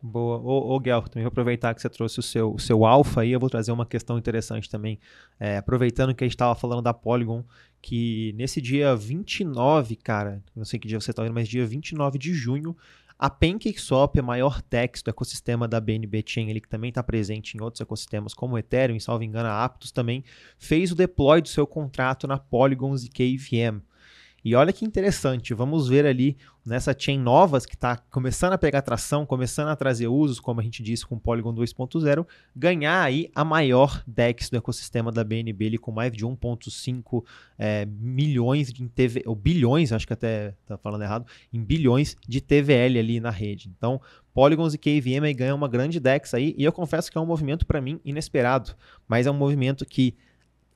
S2: Boa. Ô, ô Guel, também vou aproveitar que você trouxe o seu, o seu alfa aí, eu vou trazer uma questão interessante também. É, aproveitando que a gente estava falando da Polygon, que nesse dia 29, cara, não sei que dia você está vendo, mas dia 29 de junho, a PancakeSwap, a maior DEX do ecossistema da BNB Chain, ele que também está presente em outros ecossistemas como o Ethereum, e salvo engano a Aptos também, fez o deploy do seu contrato na Polygon e KVM. E olha que interessante, vamos ver ali nessa chain novas que está começando a pegar tração, começando a trazer usos, como a gente disse com o Polygon 2.0, ganhar aí a maior DEX do ecossistema da BNB, ali, com mais de 1.5 é, milhões de TV, ou bilhões, acho que até está falando errado, em bilhões de TVL ali na rede. Então, Polygons e KVM ganham uma grande DEX aí, e eu confesso que é um movimento para mim inesperado, mas é um movimento que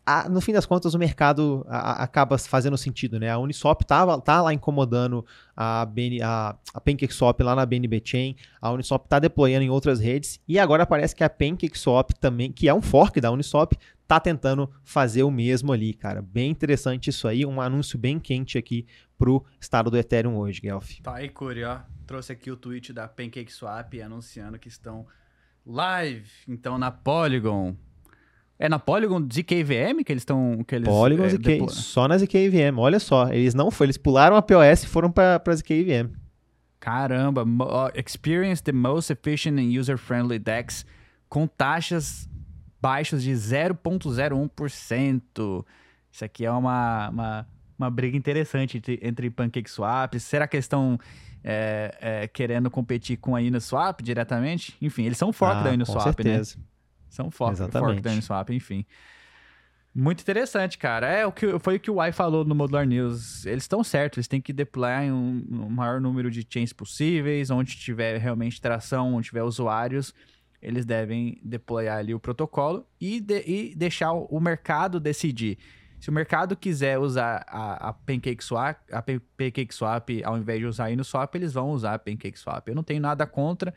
S2: a, no fim das contas, o mercado a, acaba fazendo sentido, né? A Uniswap tá, tá lá incomodando a, BN, a, a PancakeSwap lá na BNB Chain, a Uniswap tá deployando em outras redes, e agora parece que a PancakeSwap também, que é um fork da Uniswap, tá tentando fazer o mesmo ali, cara. Bem interessante isso aí, um anúncio bem quente aqui pro estado do Ethereum hoje, Guelph.
S1: Tá aí, Curi, ó. Trouxe aqui o tweet da PancakeSwap anunciando que estão live, então, na Polygon. É na Polygon ZKVM que eles estão. Que eles,
S2: Polygon
S1: é,
S2: ZK, só na ZKVM. Olha só, eles não foram, eles pularam a POS e foram para ZKVM.
S1: Caramba, experience the most efficient and user-friendly DEX com taxas baixas de 0,01%. Isso aqui é uma, uma, uma briga interessante entre, entre PancakeSwap. Será que eles estão é, é, querendo competir com a Uniswap diretamente? Enfim, eles são fork ah, da Uniswap, com né? certeza. né? São fork, fork da Uniswap, enfim. Muito interessante, cara. É o que foi o que o Y falou no Modular News. Eles estão certos, eles têm que deployar em um, um, maior número de chains possíveis, onde tiver realmente tração, onde tiver usuários, eles devem deployar ali o protocolo e, de, e deixar o mercado decidir. Se o mercado quiser usar a, a PancakeSwap, a PancakeSwap ao invés de usar a Uniswap, eles vão usar a PancakeSwap. Eu não tenho nada contra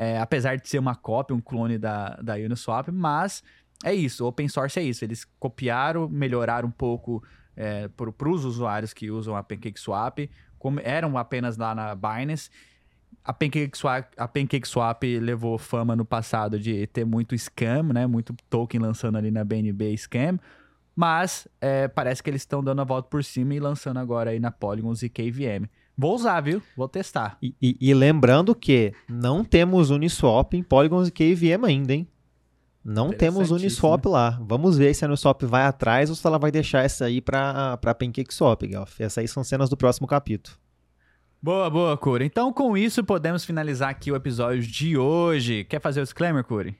S1: é, apesar de ser uma cópia, um clone da, da Uniswap, mas é isso, open source é isso. Eles copiaram, melhoraram um pouco é, para os usuários que usam a PancakeSwap, como eram apenas lá na Binance. A PancakeSwap, a PancakeSwap levou fama no passado de ter muito scam, né? Muito token lançando ali na BNB scam. Mas é, parece que eles estão dando a volta por cima e lançando agora aí na Polygons e KVM. Vou usar, viu? Vou testar.
S2: E, e, e lembrando que não temos Uniswap em Polygons e KVM ainda, hein? Não temos Uniswap lá. Vamos ver se a Uniswap vai atrás ou se ela vai deixar essa aí para para PancakeSwap, Gelf. Essas aí são cenas do próximo capítulo.
S1: Boa, boa, Curi. Então, com isso, podemos finalizar aqui o episódio de hoje. Quer fazer o disclaimer, Curi?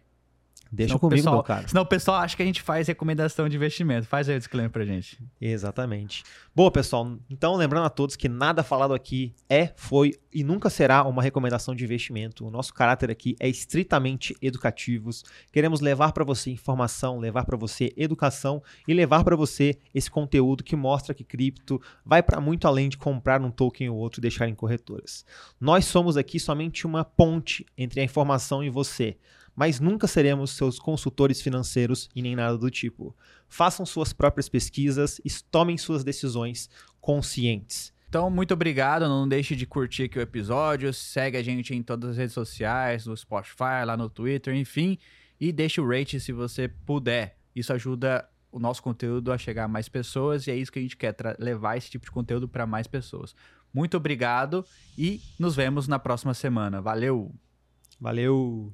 S2: Deixa senão comigo,
S1: pessoal,
S2: cara.
S1: Senão o pessoal acha que a gente faz recomendação de investimento. Faz aí o disclaimer pra gente.
S2: Exatamente. Boa, pessoal. Então, lembrando a todos que nada falado aqui é, foi e nunca será uma recomendação de investimento. O nosso caráter aqui é estritamente educativos. Queremos levar para você informação, levar para você educação e levar para você esse conteúdo que mostra que cripto vai para muito além de comprar um token ou outro e deixar em corretoras. Nós somos aqui somente uma ponte entre a informação e você mas nunca seremos seus consultores financeiros e nem nada do tipo. Façam suas próprias pesquisas e tomem suas decisões conscientes.
S1: Então, muito obrigado. Não deixe de curtir aqui o episódio. Segue a gente em todas as redes sociais, no Spotify, lá no Twitter, enfim. E deixe o rate se você puder. Isso ajuda o nosso conteúdo a chegar a mais pessoas e é isso que a gente quer, levar esse tipo de conteúdo para mais pessoas. Muito obrigado e nos vemos na próxima semana. Valeu!
S2: Valeu!